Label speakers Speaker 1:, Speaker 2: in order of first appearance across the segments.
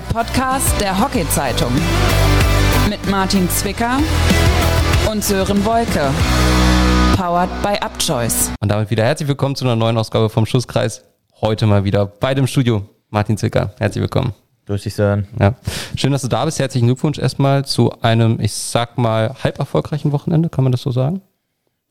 Speaker 1: Der Podcast der Hockey-Zeitung. Mit Martin Zwicker und Sören Wolke. Powered by Upchoice.
Speaker 2: Und damit wieder herzlich willkommen zu einer neuen Ausgabe vom Schusskreis. Heute mal wieder bei dem Studio. Martin Zwicker, herzlich willkommen.
Speaker 3: Grüß dich, Sören.
Speaker 2: Ja. Schön, dass du da bist. Herzlichen Glückwunsch erstmal zu einem, ich sag mal, halb erfolgreichen Wochenende. Kann man das so sagen?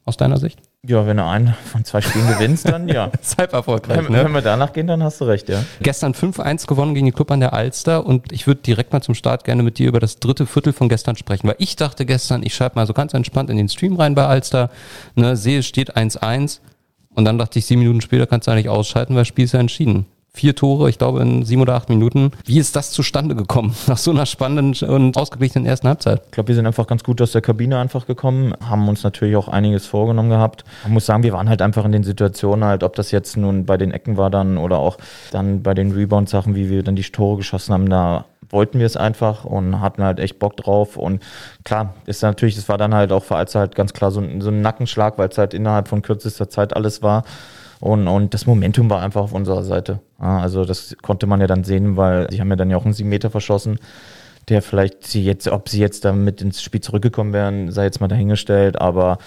Speaker 2: Aus deiner Sicht?
Speaker 3: Ja, wenn du einen von zwei Spielen gewinnst, dann ja.
Speaker 2: ist halb erfolgreich.
Speaker 3: Wenn,
Speaker 2: ne?
Speaker 3: wenn wir danach gehen, dann hast du recht, ja.
Speaker 2: Gestern 5-1 gewonnen gegen die Club an der Alster und ich würde direkt mal zum Start gerne mit dir über das dritte Viertel von gestern sprechen, weil ich dachte gestern, ich schalte mal so ganz entspannt in den Stream rein bei Alster, ne, sehe, es steht 1-1 und dann dachte ich, sieben Minuten später kannst du eigentlich ausschalten, weil das Spiel ist ja entschieden. Vier Tore, ich glaube in sieben oder acht Minuten. Wie ist das zustande gekommen nach so einer spannenden und ausgeglichenen ersten Halbzeit?
Speaker 3: Ich glaube, wir sind einfach ganz gut aus der Kabine einfach gekommen, haben uns natürlich auch einiges vorgenommen gehabt. Man muss sagen, wir waren halt einfach in den Situationen halt, ob das jetzt nun bei den Ecken war dann oder auch dann bei den Rebound-Sachen, wie wir dann die Tore geschossen haben, da wollten wir es einfach und hatten halt echt Bock drauf. Und klar, ist natürlich, es war dann halt auch für Alster halt ganz klar so, so ein Nackenschlag, weil es halt innerhalb von kürzester Zeit alles war. Und, und das Momentum war einfach auf unserer Seite. Also das konnte man ja dann sehen, weil sie haben ja dann ja auch einen 7 Meter verschossen, der vielleicht sie jetzt, ob sie jetzt damit ins Spiel zurückgekommen wären, sei jetzt mal dahingestellt, aber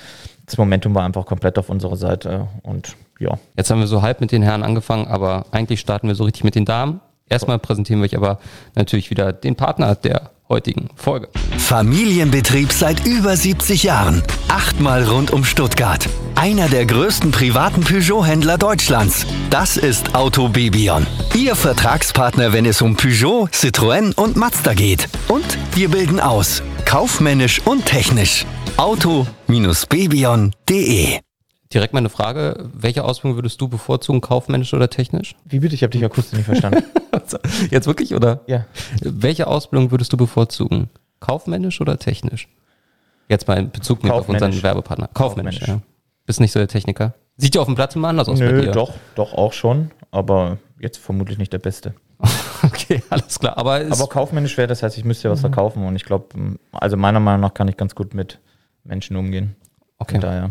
Speaker 3: das Momentum war einfach komplett auf unserer Seite und ja.
Speaker 2: Jetzt haben wir so halb mit den Herren angefangen, aber eigentlich starten wir so richtig mit den Damen. Erstmal präsentieren wir euch aber natürlich wieder den Partner der heutigen Folge.
Speaker 4: Familienbetrieb seit über 70 Jahren. Achtmal rund um Stuttgart. Einer der größten privaten Peugeot-Händler Deutschlands. Das ist Auto Bebion. Ihr Vertragspartner, wenn es um Peugeot, Citroën und Mazda geht. Und wir bilden aus. Kaufmännisch und technisch. Auto-bebion.de
Speaker 2: Direkt mal eine Frage, welche Ausbildung würdest du bevorzugen, kaufmännisch oder technisch?
Speaker 3: Wie bitte? Ich habe dich akustisch nicht verstanden.
Speaker 2: Jetzt wirklich, oder?
Speaker 3: ja.
Speaker 2: Welche Ausbildung würdest du bevorzugen? Kaufmännisch oder technisch? Jetzt mal in Bezug auf unseren. Werbepartner. Kaufmännisch,
Speaker 3: Kaufmännisch.
Speaker 2: ja. Bist nicht so der Techniker. Sieht ja auf dem Platz immer anders aus bei
Speaker 3: Nö,
Speaker 2: dir.
Speaker 3: doch, doch auch schon, aber jetzt vermutlich nicht der Beste.
Speaker 2: Okay, alles klar. Aber,
Speaker 3: Aber kaufmännisch wäre das heißt, ich müsste ja was verkaufen und ich glaube, also meiner Meinung nach kann ich ganz gut mit Menschen umgehen.
Speaker 2: okay,
Speaker 3: Von daher.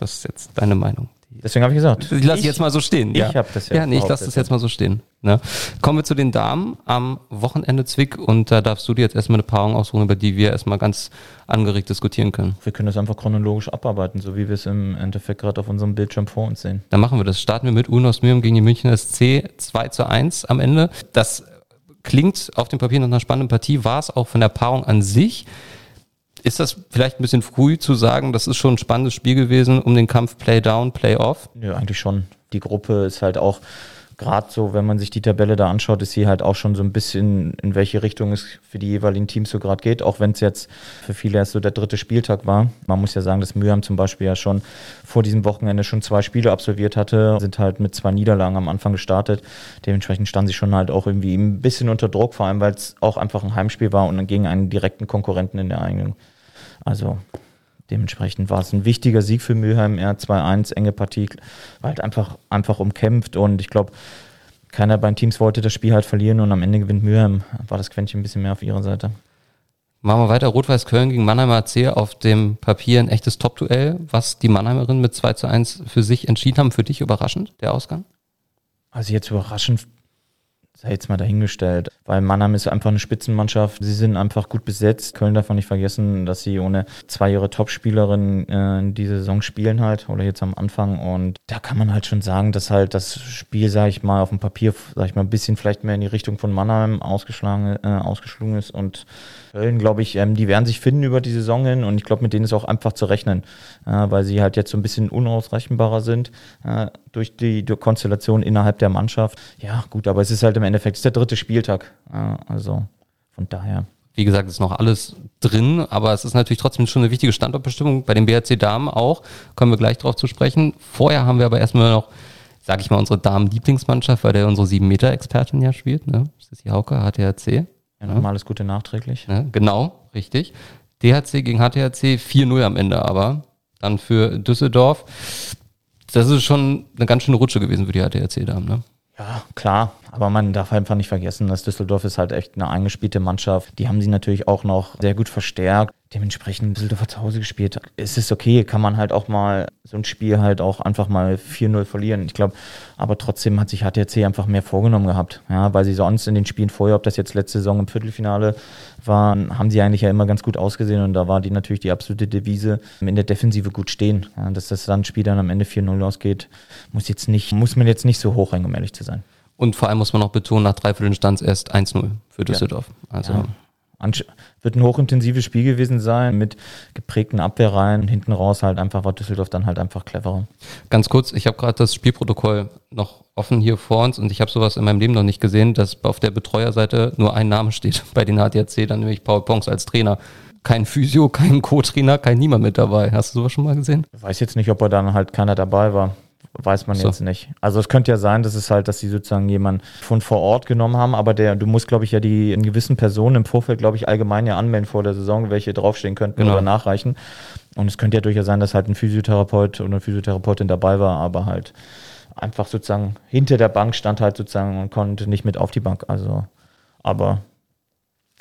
Speaker 2: Das ist jetzt deine Meinung.
Speaker 3: Deswegen habe ich gesagt.
Speaker 2: Die lasse ich jetzt mal so stehen.
Speaker 3: ich
Speaker 2: ja.
Speaker 3: hab das ja
Speaker 2: Ja, nee, ich lasse das jetzt mal so stehen. Ne? Kommen wir zu den Damen am Wochenende Zwick und da darfst du dir jetzt erstmal eine Paarung aussuchen, über die wir erstmal ganz angeregt diskutieren können.
Speaker 3: Wir können das einfach chronologisch abarbeiten, so wie wir es im Endeffekt gerade auf unserem Bildschirm vor uns sehen.
Speaker 2: Dann machen wir das. Starten wir mit Unos Mürm gegen die Münchner SC 2 zu 1 am Ende. Das klingt auf dem Papier nach einer spannenden Partie, war es auch von der Paarung an sich. Ist das vielleicht ein bisschen früh zu sagen, das ist schon ein spannendes Spiel gewesen um den Kampf Play Down, Play Off?
Speaker 3: Ja, eigentlich schon. Die Gruppe ist halt auch, gerade so, wenn man sich die Tabelle da anschaut, ist sie halt auch schon so ein bisschen, in welche Richtung es für die jeweiligen Teams so gerade geht, auch wenn es jetzt für viele erst so der dritte Spieltag war. Man muss ja sagen, dass Mürheim zum Beispiel ja schon vor diesem Wochenende schon zwei Spiele absolviert hatte, sind halt mit zwei Niederlagen am Anfang gestartet. Dementsprechend standen sie schon halt auch irgendwie ein bisschen unter Druck, vor allem weil es auch einfach ein Heimspiel war und dann gegen einen direkten Konkurrenten in der eigenen. Also Dementsprechend war es ein wichtiger Sieg für Mülheim, eher 2-1, enge Partie, war halt einfach, einfach umkämpft und ich glaube, keiner bei den Teams wollte das Spiel halt verlieren und am Ende gewinnt Mülheim, war das Quäntchen ein bisschen mehr auf ihrer Seite.
Speaker 2: Machen wir weiter. Rot-Weiß Köln gegen Mannheimer AC auf dem Papier ein echtes Top-Duell, was die Mannheimerinnen mit 2 zu 1 für sich entschieden haben. Für dich überraschend, der Ausgang?
Speaker 3: Also jetzt überraschend, sei jetzt mal dahingestellt, weil Mannheim ist einfach eine Spitzenmannschaft. Sie sind einfach gut besetzt. Köln darf man nicht vergessen, dass sie ohne zwei ihre Topspielerinnen äh, in diese Saison spielen halt oder jetzt am Anfang. Und da kann man halt schon sagen, dass halt das Spiel, sage ich mal, auf dem Papier, sage ich mal, ein bisschen vielleicht mehr in die Richtung von Mannheim ausgeschlagen, äh, ausgeschlungen ist. Und Köln, glaube ich, ähm, die werden sich finden über die Saison hin und ich glaube, mit denen ist auch einfach zu rechnen, äh, weil sie halt jetzt so ein bisschen unausrechenbarer sind äh, durch die durch Konstellation innerhalb der Mannschaft. Ja, gut, aber es ist halt im Endeffekt ist der dritte Spieltag. Äh, also von daher.
Speaker 2: Wie gesagt, ist noch alles drin, aber es ist natürlich trotzdem schon eine wichtige Standortbestimmung bei den BRC Damen auch. Kommen wir gleich drauf zu sprechen. Vorher haben wir aber erstmal noch, sag ich mal, unsere Damen-Lieblingsmannschaft, weil der unsere 7-Meter-Expertin ja spielt. Ne? Die Hauke, HTRC.
Speaker 3: Ja, nochmal alles Gute nachträglich.
Speaker 2: Ne? Genau, richtig. DHC gegen HTHC 4-0 am Ende aber. Dann für Düsseldorf. Das ist schon eine ganz schöne Rutsche gewesen für die HTHC-Damen. Ne?
Speaker 3: Ja, klar, aber man darf einfach nicht vergessen, dass Düsseldorf ist halt echt eine eingespielte Mannschaft. Die haben sie natürlich auch noch sehr gut verstärkt. Dementsprechend Düsseldorf zu Hause gespielt. Es ist okay, kann man halt auch mal so ein Spiel halt auch einfach mal 4-0 verlieren. Ich glaube, aber trotzdem hat sich HTC einfach mehr vorgenommen gehabt. Ja, weil sie sonst in den Spielen vorher, ob das jetzt letzte Saison im Viertelfinale war, haben sie eigentlich ja immer ganz gut ausgesehen und da war die natürlich die absolute Devise, in der Defensive gut stehen. Ja, dass das dann Spiel dann am Ende 4-0 ausgeht, muss jetzt nicht, muss man jetzt nicht so hoch hängen, um ehrlich zu sein.
Speaker 2: Und vor allem muss man auch betonen, nach drei Vierteln stand es erst 1-0 für Düsseldorf.
Speaker 3: Ja. Also ja wird ein hochintensives Spiel gewesen sein mit geprägten Abwehrreihen. Hinten raus halt einfach war Düsseldorf dann halt einfach cleverer.
Speaker 2: Ganz kurz, ich habe gerade das Spielprotokoll noch offen hier vor uns und ich habe sowas in meinem Leben noch nicht gesehen, dass auf der Betreuerseite nur ein Name steht bei den HDRC, dann nämlich Paul Ponks als Trainer. Kein Physio, kein Co-Trainer, kein niemand mit dabei. Hast du sowas schon mal gesehen?
Speaker 3: Ich weiß jetzt nicht, ob er dann halt keiner dabei war. Weiß man so. jetzt nicht. Also es könnte ja sein, dass es halt, dass sie sozusagen jemanden von vor Ort genommen haben, aber der, du musst, glaube ich, ja die in gewissen Personen im Vorfeld, glaube ich, allgemein ja anmelden vor der Saison, welche draufstehen könnten genau. oder nachreichen. Und es könnte ja durchaus sein, dass halt ein Physiotherapeut oder eine Physiotherapeutin dabei war, aber halt einfach sozusagen hinter der Bank stand halt sozusagen und konnte nicht mit auf die Bank. Also, aber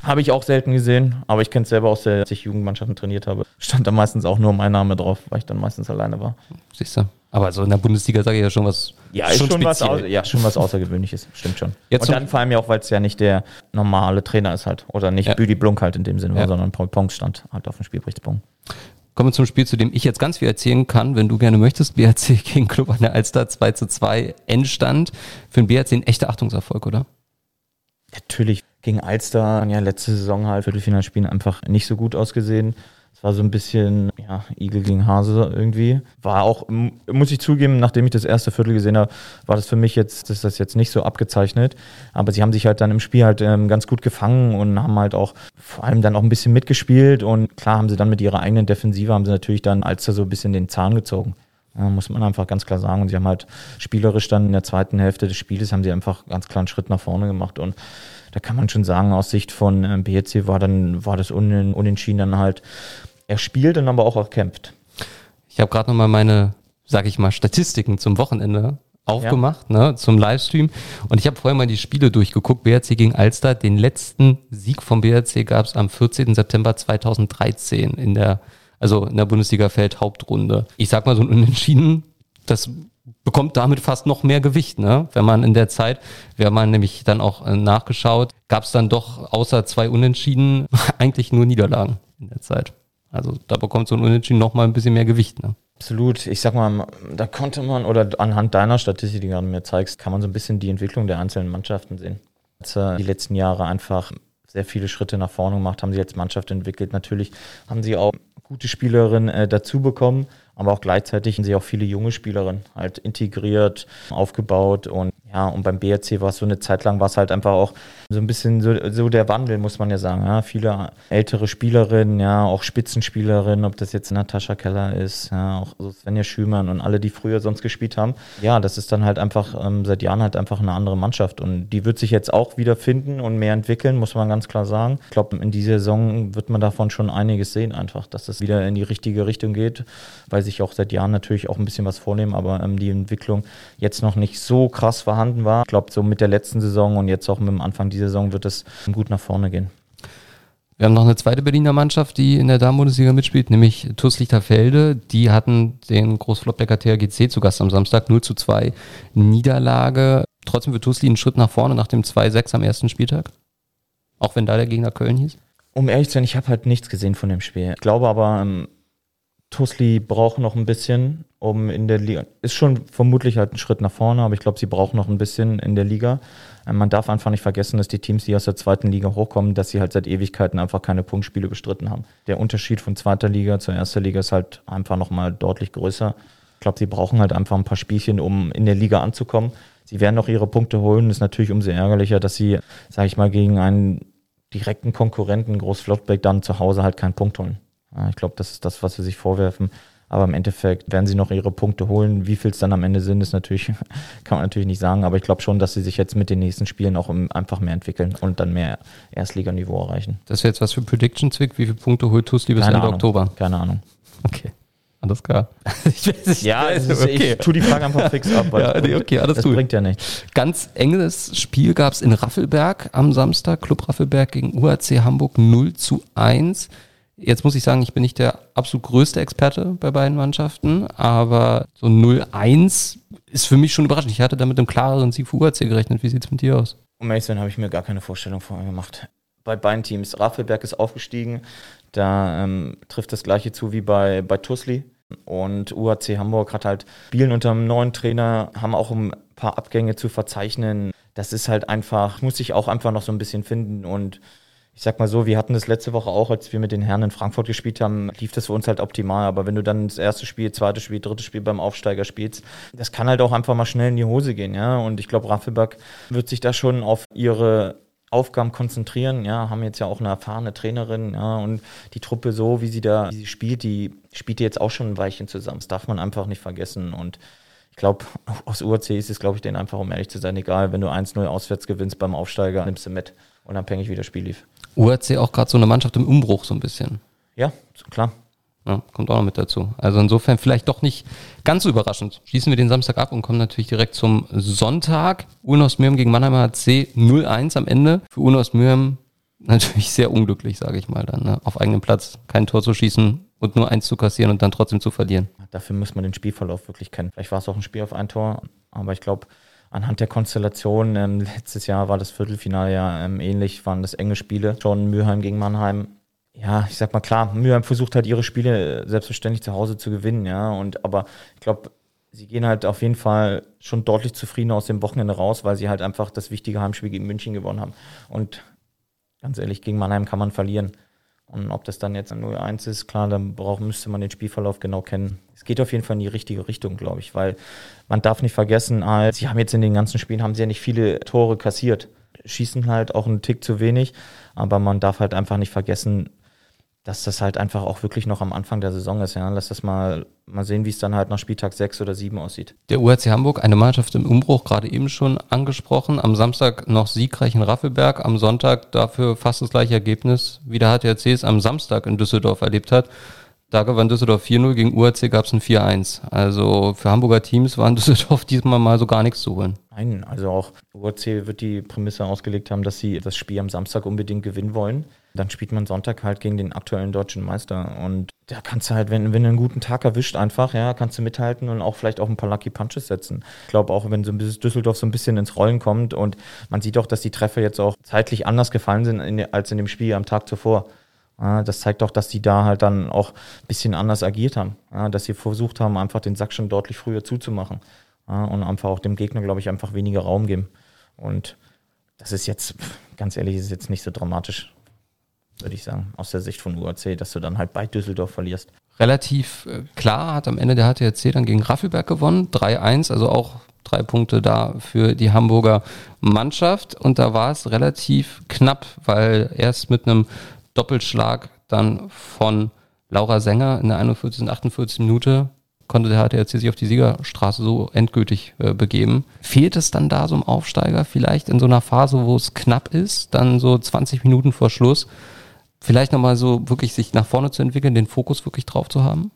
Speaker 3: habe ich auch selten gesehen, aber ich kenne es selber aus der, als ich Jugendmannschaften trainiert habe. Stand da meistens auch nur mein Name drauf, weil ich dann meistens alleine war.
Speaker 2: Siehst du? Aber so in der Bundesliga sage ich ja schon was.
Speaker 3: Ja, ist schon, schon was, ja, schon was Außergewöhnliches, stimmt schon. Jetzt und dann vor allem ja auch, weil es ja nicht der normale Trainer ist halt. Oder nicht ja. Büdi Blunk halt in dem Sinne, ja. sondern Paul Ponks stand halt auf dem Spielberichtspunkt.
Speaker 2: Kommen wir zum Spiel, zu dem ich jetzt ganz viel erzählen kann, wenn du gerne möchtest. BRC gegen Club an der Alster 2 zu 2 Endstand. Für den BRC ein echter Achtungserfolg, oder?
Speaker 3: Natürlich. Gegen Alster, ja, letzte Saison halt Viertelfinalspielen einfach nicht so gut ausgesehen. Es war so ein bisschen, ja, Igel gegen Hase irgendwie. War auch, muss ich zugeben, nachdem ich das erste Viertel gesehen habe, war das für mich jetzt, ist das jetzt nicht so abgezeichnet. Aber sie haben sich halt dann im Spiel halt ähm, ganz gut gefangen und haben halt auch vor allem dann auch ein bisschen mitgespielt. Und klar haben sie dann mit ihrer eigenen Defensive, haben sie natürlich dann als da so ein bisschen den Zahn gezogen. Ja, muss man einfach ganz klar sagen. Und sie haben halt spielerisch dann in der zweiten Hälfte des Spieles haben sie einfach ganz klar einen Schritt nach vorne gemacht. Und da kann man schon sagen, aus Sicht von ähm, BHC war dann, war das Unentschieden dann halt er spielt und aber auch erkämpft.
Speaker 2: Ich habe gerade nochmal meine, sag ich mal, Statistiken zum Wochenende aufgemacht, ja. ne, zum Livestream. Und ich habe vorher mal die Spiele durchgeguckt. BRC gegen Alster. Den letzten Sieg vom BRC gab es am 14. September 2013 in der, also in der Bundesliga Feld Hauptrunde. Ich sag mal so ein Unentschieden, das bekommt damit fast noch mehr Gewicht, ne? Wenn man in der Zeit, wir haben nämlich dann auch äh, nachgeschaut, gab es dann doch außer zwei Unentschieden eigentlich nur Niederlagen in der Zeit. Also da bekommt so ein Unentschieden nochmal ein bisschen mehr Gewicht. Ne?
Speaker 3: Absolut. Ich sag mal, da konnte man, oder anhand deiner Statistik, die du mir zeigst, kann man so ein bisschen die Entwicklung der einzelnen Mannschaften sehen. Als äh, die letzten Jahre einfach sehr viele Schritte nach vorne gemacht, haben sie als Mannschaft entwickelt. Natürlich haben sie auch gute Spielerinnen äh, dazu bekommen, aber auch gleichzeitig haben sie auch viele junge Spielerinnen halt integriert, aufgebaut und ja, und beim BRC war es so eine Zeit lang, war es halt einfach auch so ein bisschen so, so der Wandel, muss man ja sagen. Ja. Viele ältere Spielerinnen, ja, auch Spitzenspielerinnen, ob das jetzt Natascha Keller ist, ja, auch Svenja Schümann und alle, die früher sonst gespielt haben. Ja, das ist dann halt einfach ähm, seit Jahren halt einfach eine andere Mannschaft und die wird sich jetzt auch wieder finden und mehr entwickeln, muss man ganz klar sagen. Ich glaube, in dieser Saison wird man davon schon einiges sehen, einfach, dass das wieder in die richtige Richtung geht, weil sich auch seit Jahren natürlich auch ein bisschen was vornehmen, aber ähm, die Entwicklung jetzt noch nicht so krass vorhanden war. Ich glaube, so mit der letzten Saison und jetzt auch mit dem Anfang dieser Saison wird es gut nach vorne gehen.
Speaker 2: Wir haben noch eine zweite Berliner Mannschaft, die in der Damen-Bundesliga mitspielt, nämlich TuS Lichterfelde. Die hatten den Großflottbecker THGC zu Gast am Samstag, 0 zu 2 Niederlage. Trotzdem wird TuSli einen Schritt nach vorne nach dem 2-6 am ersten Spieltag. Auch wenn da der Gegner Köln hieß.
Speaker 3: Um ehrlich zu sein, ich habe halt nichts gesehen von dem Spiel. Ich glaube aber, Tusli braucht noch ein bisschen, um in der Liga. Ist schon vermutlich halt ein Schritt nach vorne, aber ich glaube, sie brauchen noch ein bisschen in der Liga. Ähm, man darf einfach nicht vergessen, dass die Teams, die aus der zweiten Liga hochkommen, dass sie halt seit Ewigkeiten einfach keine Punktspiele bestritten haben. Der Unterschied von zweiter Liga zur ersten Liga ist halt einfach nochmal deutlich größer. Ich glaube, sie brauchen halt einfach ein paar Spielchen, um in der Liga anzukommen. Sie werden noch ihre Punkte holen. Ist natürlich umso ärgerlicher, dass sie, sage ich mal, gegen einen direkten Konkurrenten, Groß Flottbeck, dann zu Hause halt keinen Punkt holen. Ich glaube, das ist das, was sie sich vorwerfen. Aber im Endeffekt werden sie noch ihre Punkte holen. Wie viel es dann am Ende sind, ist natürlich, kann man natürlich nicht sagen. Aber ich glaube schon, dass sie sich jetzt mit den nächsten Spielen auch einfach mehr entwickeln und dann mehr Erstliganiveau erreichen.
Speaker 2: Das wäre jetzt was für Prediction, Zwick. Wie viele Punkte holt Tusli bis Ende Oktober?
Speaker 3: Keine Ahnung.
Speaker 2: Okay. Alles klar.
Speaker 3: ich weiß nicht. Ja, ist, okay. ich tue die Frage einfach fix ab.
Speaker 2: ja, nee, okay, alles
Speaker 3: das
Speaker 2: gut.
Speaker 3: bringt ja nichts.
Speaker 2: Ganz enges Spiel gab es in Raffelberg am Samstag. Club Raffelberg gegen UAC Hamburg 0 zu 1 Jetzt muss ich sagen, ich bin nicht der absolut größte Experte bei beiden Mannschaften, aber so 0-1 ist für mich schon überraschend. Ich hatte da mit einem klareren Sieg für UAC gerechnet. Wie sieht es mit dir aus?
Speaker 3: Um ehrlich zu sein, habe ich mir gar keine Vorstellung vorher gemacht. Bei beiden Teams. Rafelberg ist aufgestiegen. Da ähm, trifft das gleiche zu wie bei, bei Tusli. Und UAC Hamburg hat halt Spielen unter einem neuen Trainer, haben auch ein paar Abgänge zu verzeichnen. Das ist halt einfach, muss ich auch einfach noch so ein bisschen finden. Und ich sag mal so, wir hatten das letzte Woche auch, als wir mit den Herren in Frankfurt gespielt haben, lief das für uns halt optimal. Aber wenn du dann das erste Spiel, zweite Spiel, dritte Spiel beim Aufsteiger spielst, das kann halt auch einfach mal schnell in die Hose gehen, ja. Und ich glaube, Raffelberg wird sich da schon auf ihre Aufgaben konzentrieren, ja, haben jetzt ja auch eine erfahrene Trainerin, ja, und die Truppe so, wie sie da wie sie spielt, die spielt jetzt auch schon ein Weilchen zusammen. Das darf man einfach nicht vergessen und ich glaube, aus UAC ist es, glaube ich, denen einfach, um ehrlich zu sein, egal, wenn du 1-0 auswärts gewinnst beim Aufsteiger, nimmst du mit, unabhängig wie das Spiel lief.
Speaker 2: UAC auch gerade so eine Mannschaft im Umbruch so ein bisschen.
Speaker 3: Ja, klar.
Speaker 2: Ja, kommt auch noch mit dazu. Also insofern vielleicht doch nicht ganz so überraschend. Schließen wir den Samstag ab und kommen natürlich direkt zum Sonntag. Ulnos Mürm gegen Mannheimer HC 0-1 am Ende. Für Ulnos Mürm natürlich sehr unglücklich, sage ich mal dann. Ne? Auf eigenem Platz kein Tor zu schießen und nur eins zu kassieren und dann trotzdem zu verlieren.
Speaker 3: Dafür muss man den Spielverlauf wirklich kennen. Vielleicht war es auch ein Spiel auf ein Tor, aber ich glaube, anhand der Konstellation, ähm, letztes Jahr war das Viertelfinale ja ähm, ähnlich, waren das enge Spiele. Schon Mülheim gegen Mannheim ja, ich sag mal klar, Mülheim versucht halt ihre Spiele selbstverständlich zu Hause zu gewinnen, ja. Und aber ich glaube, sie gehen halt auf jeden Fall schon deutlich zufriedener aus dem Wochenende raus, weil sie halt einfach das wichtige Heimspiel gegen München gewonnen haben. Und ganz ehrlich, gegen Mannheim kann man verlieren. Und ob das dann jetzt ein 0-1 ist, klar, dann braucht, müsste man den Spielverlauf genau kennen. Es geht auf jeden Fall in die richtige Richtung, glaube ich, weil man darf nicht vergessen, halt, sie haben jetzt in den ganzen Spielen haben sie ja nicht viele Tore kassiert. Schießen halt auch einen Tick zu wenig, aber man darf halt einfach nicht vergessen, dass das halt einfach auch wirklich noch am Anfang der Saison ist. Ja. Lass das mal, mal sehen, wie es dann halt nach Spieltag 6 oder 7 aussieht.
Speaker 2: Der URC Hamburg, eine Mannschaft im Umbruch, gerade eben schon angesprochen. Am Samstag noch siegreich in Raffelberg, am Sonntag dafür fast das gleiche Ergebnis, wie der HTRC es am Samstag in Düsseldorf erlebt hat. Da gewann Düsseldorf 4-0, gegen URC gab es ein 4-1. Also für Hamburger Teams war in Düsseldorf diesmal mal so gar nichts zu holen.
Speaker 3: Nein, also auch URC wird die Prämisse ausgelegt haben, dass sie das Spiel am Samstag unbedingt gewinnen wollen. Dann spielt man Sonntag halt gegen den aktuellen deutschen Meister. Und da kannst du halt, wenn, wenn du einen guten Tag erwischt, einfach, ja, kannst du mithalten und auch vielleicht auch ein paar Lucky Punches setzen. Ich glaube auch, wenn so ein bisschen Düsseldorf so ein bisschen ins Rollen kommt und man sieht auch, dass die Treffer jetzt auch zeitlich anders gefallen sind in, als in dem Spiel am Tag zuvor. Das zeigt auch, dass die da halt dann auch ein bisschen anders agiert haben. Dass sie versucht haben, einfach den Sack schon deutlich früher zuzumachen. Und einfach auch dem Gegner, glaube ich, einfach weniger Raum geben. Und das ist jetzt, ganz ehrlich, ist jetzt nicht so dramatisch, würde ich sagen, aus der Sicht von UAC, dass du dann halt bei Düsseldorf verlierst.
Speaker 2: Relativ äh, klar hat am Ende der HTRC dann gegen Raffelberg gewonnen, 3-1, also auch drei Punkte da für die Hamburger Mannschaft. Und da war es relativ knapp, weil erst mit einem Doppelschlag dann von Laura Sänger in der 41. und 48. Minute konnte der HTRC sich auf die Siegerstraße so endgültig äh, begeben. Fehlt es dann da so im Aufsteiger vielleicht in so einer Phase, wo es knapp ist, dann so 20 Minuten vor Schluss, vielleicht nochmal so wirklich sich nach vorne zu entwickeln, den Fokus wirklich drauf zu haben?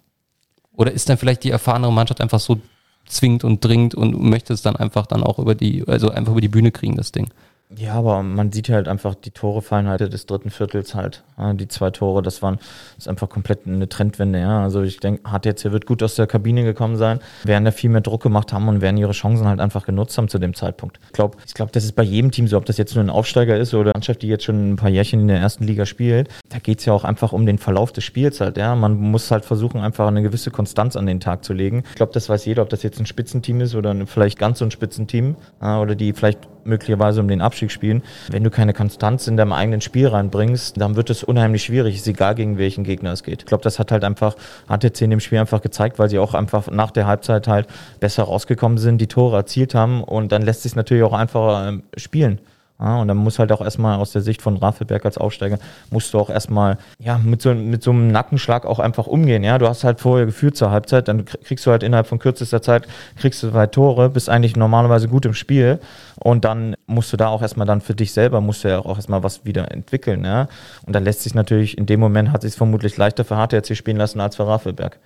Speaker 2: Oder ist dann vielleicht die erfahrene Mannschaft einfach so zwingend und dringend und möchte es dann einfach dann auch über die, also einfach über die Bühne kriegen, das Ding?
Speaker 3: Ja, aber man sieht halt einfach, die Tore fallen halt des dritten Viertels halt. Die zwei Tore, das waren, ist einfach komplett eine Trendwende, ja. Also ich denke, er wird gut aus der Kabine gekommen sein, werden da viel mehr Druck gemacht haben und werden ihre Chancen halt einfach genutzt haben zu dem Zeitpunkt. Ich glaube, ich glaube, das ist bei jedem Team so, ob das jetzt nur ein Aufsteiger ist oder eine Mannschaft, die jetzt schon ein paar Jährchen in der ersten Liga spielt. Da geht's ja auch einfach um den Verlauf des Spiels halt, ja. Man muss halt versuchen, einfach eine gewisse Konstanz an den Tag zu legen. Ich glaube, das weiß jeder, ob das jetzt ein Spitzenteam ist oder vielleicht ganz so ein Spitzenteam oder die vielleicht möglicherweise um den Abstieg spielen. Wenn du keine Konstanz in deinem eigenen Spiel reinbringst, dann wird es unheimlich schwierig. Ist egal, gegen welchen Gegner es geht. Ich glaube, das hat halt einfach HTC in dem Spiel einfach gezeigt, weil sie auch einfach nach der Halbzeit halt besser rausgekommen sind, die Tore erzielt haben und dann lässt sich natürlich auch einfacher ähm, spielen. Ja, und dann muss halt auch erstmal aus der Sicht von Rafelberg als Aufsteiger, musst du auch erstmal ja, mit, so, mit so einem Nackenschlag auch einfach umgehen. Ja? Du hast halt vorher geführt zur Halbzeit, dann kriegst du halt innerhalb von kürzester Zeit, kriegst du zwei Tore, bist eigentlich normalerweise gut im Spiel und dann musst du da auch erstmal dann für dich selber, musst du ja auch erstmal was wieder entwickeln. Ja? Und dann lässt sich natürlich, in dem Moment hat sich vermutlich leichter für HTRC spielen lassen als für Rafelberg.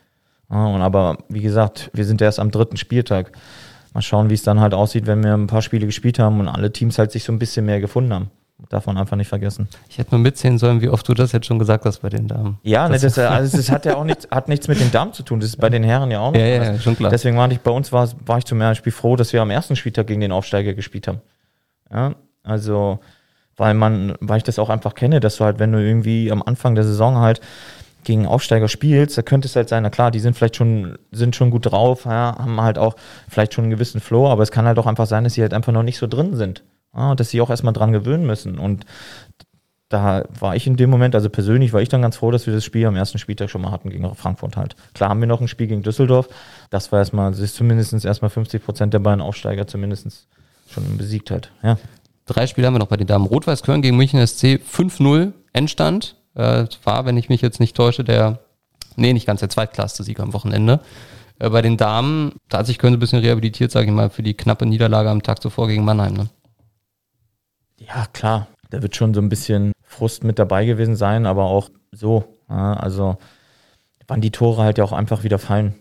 Speaker 3: Ja, aber wie gesagt, wir sind erst am dritten Spieltag. Mal schauen, wie es dann halt aussieht, wenn wir ein paar Spiele gespielt haben und alle Teams halt sich so ein bisschen mehr gefunden haben. Darf man einfach nicht vergessen.
Speaker 2: Ich hätte nur mitzählen sollen, wie oft du das jetzt schon gesagt hast bei den Damen.
Speaker 3: Ja, das, ne, das, also das hat ja auch nichts, hat nichts mit den Damen zu tun. Das ist bei den Herren ja auch noch.
Speaker 2: Ja, ja, ja, schon klar.
Speaker 3: Deswegen war ich, bei uns war, war ich zum Beispiel froh, dass wir am ersten Spieltag gegen den Aufsteiger gespielt haben. Ja, also, weil man, weil ich das auch einfach kenne, dass du halt, wenn du irgendwie am Anfang der Saison halt gegen Aufsteiger spielst, da könnte es halt sein, na klar, die sind vielleicht schon, sind schon gut drauf, ja, haben halt auch vielleicht schon einen gewissen Flow, aber es kann halt auch einfach sein, dass sie halt einfach noch nicht so drin sind. Ja, dass sie auch erstmal dran gewöhnen müssen. Und da war ich in dem Moment, also persönlich war ich dann ganz froh, dass wir das Spiel am ersten Spieltag schon mal hatten gegen Frankfurt halt. Klar haben wir noch ein Spiel gegen Düsseldorf. Das war erstmal, das ist zumindest erstmal 50 Prozent der beiden Aufsteiger zumindest schon besiegt halt. Ja.
Speaker 2: Drei Spiele haben wir noch bei den Damen. Rot-Weiß Köln gegen München SC 5-0 Endstand. Äh, war, wenn ich mich jetzt nicht täusche, der, nee, nicht ganz der zweitklasse Sieger am Wochenende. Äh, bei den Damen, da hat sich Köln ein bisschen rehabilitiert, sage ich mal, für die knappe Niederlage am Tag zuvor gegen Mannheim. Ne?
Speaker 3: Ja, klar. Da wird schon so ein bisschen Frust mit dabei gewesen sein, aber auch so. Ja, also wann die Tore halt ja auch einfach wieder fallen.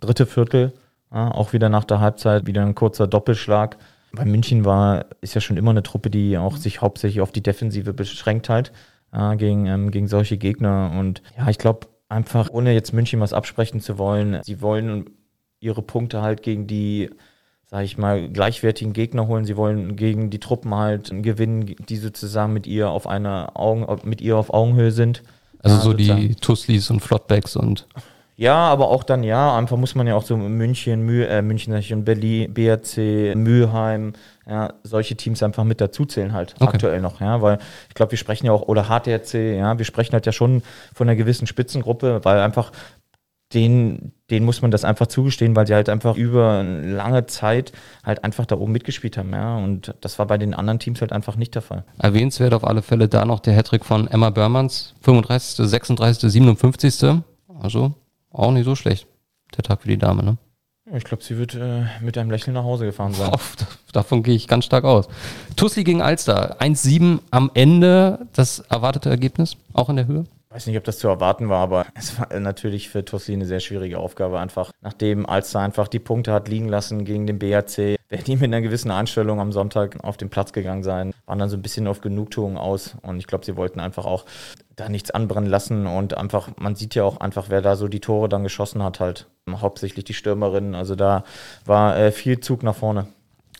Speaker 3: Dritte Viertel, ja, auch wieder nach der Halbzeit, wieder ein kurzer Doppelschlag. Bei München war, ist ja schon immer eine Truppe, die auch sich hauptsächlich auf die Defensive beschränkt halt äh, gegen, ähm, gegen solche Gegner. Und ja, ich glaube einfach, ohne jetzt München was absprechen zu wollen, sie wollen ihre Punkte halt gegen die, sage ich mal, gleichwertigen Gegner holen. Sie wollen gegen die Truppen halt gewinnen, die sozusagen mit ihr auf einer Augen, mit ihr auf Augenhöhe sind.
Speaker 2: Also ja, so sozusagen. die Tuslis und Flottbacks und
Speaker 3: ja, aber auch dann, ja, einfach muss man ja auch so München, Mü äh, München, Berlin, BRC, Mülheim, ja, solche Teams einfach mit dazuzählen halt okay. aktuell noch, ja, weil ich glaube, wir sprechen ja auch, oder HTRC, ja, wir sprechen halt ja schon von einer gewissen Spitzengruppe, weil einfach den, den muss man das einfach zugestehen, weil sie halt einfach über eine lange Zeit halt einfach da oben mitgespielt haben, ja. Und das war bei den anderen Teams halt einfach nicht der Fall.
Speaker 2: Erwähnenswert auf alle Fälle da noch der Hattrick von Emma Börmanns, 35., 36., 57. Also auch nicht so schlecht, der Tag für die Dame, ne?
Speaker 3: Ich glaube, sie wird äh, mit einem Lächeln nach Hause gefahren sein.
Speaker 2: Auf, davon gehe ich ganz stark aus. Tussi gegen Alster, 1-7 am Ende, das erwartete Ergebnis, auch in der Höhe?
Speaker 3: Ich weiß nicht, ob das zu erwarten war, aber es war natürlich für Tussi eine sehr schwierige Aufgabe. Einfach, nachdem Alster einfach die Punkte hat liegen lassen gegen den BRC, werden die mit einer gewissen Einstellung am Sonntag auf den Platz gegangen sein, waren dann so ein bisschen auf Genugtuung aus. Und ich glaube, sie wollten einfach auch da nichts anbrennen lassen. Und einfach, man sieht ja auch einfach, wer da so die Tore dann geschossen hat, halt. Hauptsächlich die Stürmerinnen. Also da war äh, viel Zug nach vorne.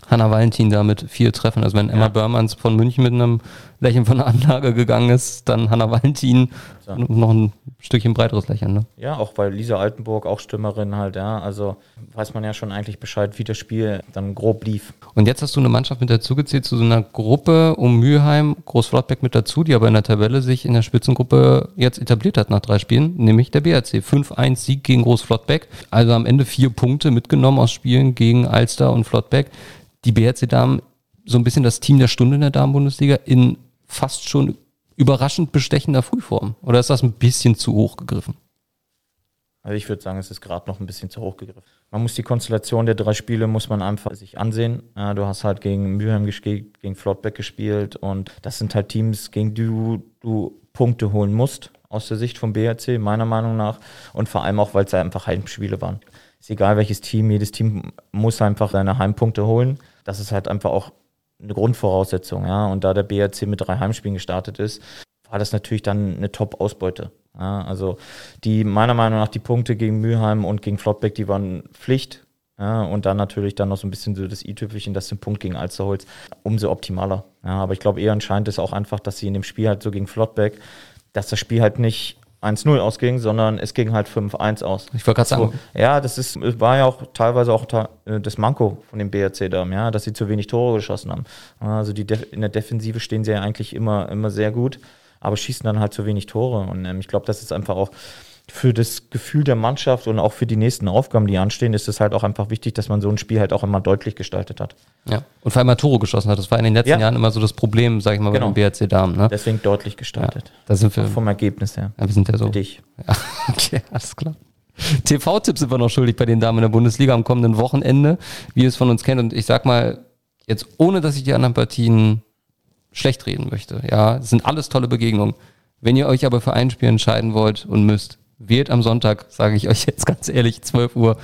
Speaker 2: Hanna Valentin da mit vier Treffen. Also wenn Emma ja. Börmanns von München mit einem Lächeln von der Anlage gegangen ist, dann Hanna Valentin ja. noch ein Stückchen breiteres Lächeln. Ne?
Speaker 3: Ja, auch weil Lisa Altenburg, auch Stürmerin halt, ja. Also weiß man ja schon eigentlich Bescheid, wie das Spiel dann grob lief.
Speaker 2: Und jetzt hast du eine Mannschaft mit dazugezählt zu so einer Gruppe um Mülheim, Großflottbeck mit dazu, die aber in der Tabelle sich in der Spitzengruppe jetzt etabliert hat nach drei Spielen, nämlich der BRC. 5-1 Sieg gegen Großflottbeck. Also am Ende vier Punkte mitgenommen aus Spielen gegen Alster und Flottbeck die BRC-Damen so ein bisschen das Team der Stunde in der Damenbundesliga in fast schon überraschend bestechender Frühform? Oder ist das ein bisschen zu hoch gegriffen?
Speaker 3: Also ich würde sagen, es ist gerade noch ein bisschen zu hoch gegriffen. Man muss die Konstellation der drei Spiele muss man einfach sich ansehen. Du hast halt gegen Mülheim gespielt, gegen Flottbeck gespielt und das sind halt Teams, gegen die du, du Punkte holen musst aus der Sicht vom BRC, meiner Meinung nach. Und vor allem auch, weil es einfach Heimspiele waren. Ist egal welches Team, jedes Team muss einfach seine Heimpunkte holen das ist halt einfach auch eine Grundvoraussetzung, ja. Und da der BRC mit drei Heimspielen gestartet ist, war das natürlich dann eine Top-Ausbeute. Ja, also die meiner Meinung nach die Punkte gegen Mülheim und gegen Flottbeck, die waren Pflicht. Ja, und dann natürlich dann noch so ein bisschen so das i-Tüpfelchen, dass einen Punkt gegen Alster holst, umso optimaler. Ja, aber ich glaube eher entscheidend ist auch einfach, dass sie in dem Spiel halt so gegen Flottbeck, dass das Spiel halt nicht 1-0 ausging, sondern es ging halt 5-1 aus.
Speaker 2: Ich wollte gerade sagen.
Speaker 3: So, ja, das ist, war ja auch teilweise auch äh, das Manko von dem BRC da, ja, dass sie zu wenig Tore geschossen haben. Also die in der Defensive stehen sie ja eigentlich immer, immer sehr gut, aber schießen dann halt zu wenig Tore. Und ähm, ich glaube, das ist einfach auch für das Gefühl der Mannschaft und auch für die nächsten Aufgaben, die anstehen, ist es halt auch einfach wichtig, dass man so ein Spiel halt auch immer deutlich gestaltet hat.
Speaker 2: Ja, und vor allem mal Tore geschossen hat. Das war in den letzten ja. Jahren immer so das Problem, sag ich mal, genau. bei den BRC Damen. Ne?
Speaker 3: Deswegen deutlich gestaltet. Ja,
Speaker 2: da sind wir.
Speaker 3: Auch vom Ergebnis her.
Speaker 2: Ja, wir sind ja so.
Speaker 3: Für dich.
Speaker 2: Ja, okay, alles klar. TV-Tipps sind wir noch schuldig bei den Damen in der Bundesliga am kommenden Wochenende, wie ihr es von uns kennt. Und ich sag mal, jetzt ohne, dass ich die anderen Partien schlecht reden möchte. Ja, es sind alles tolle Begegnungen. Wenn ihr euch aber für ein Spiel entscheiden wollt und müsst, wird am Sonntag, sage ich euch jetzt ganz ehrlich, 12 Uhr,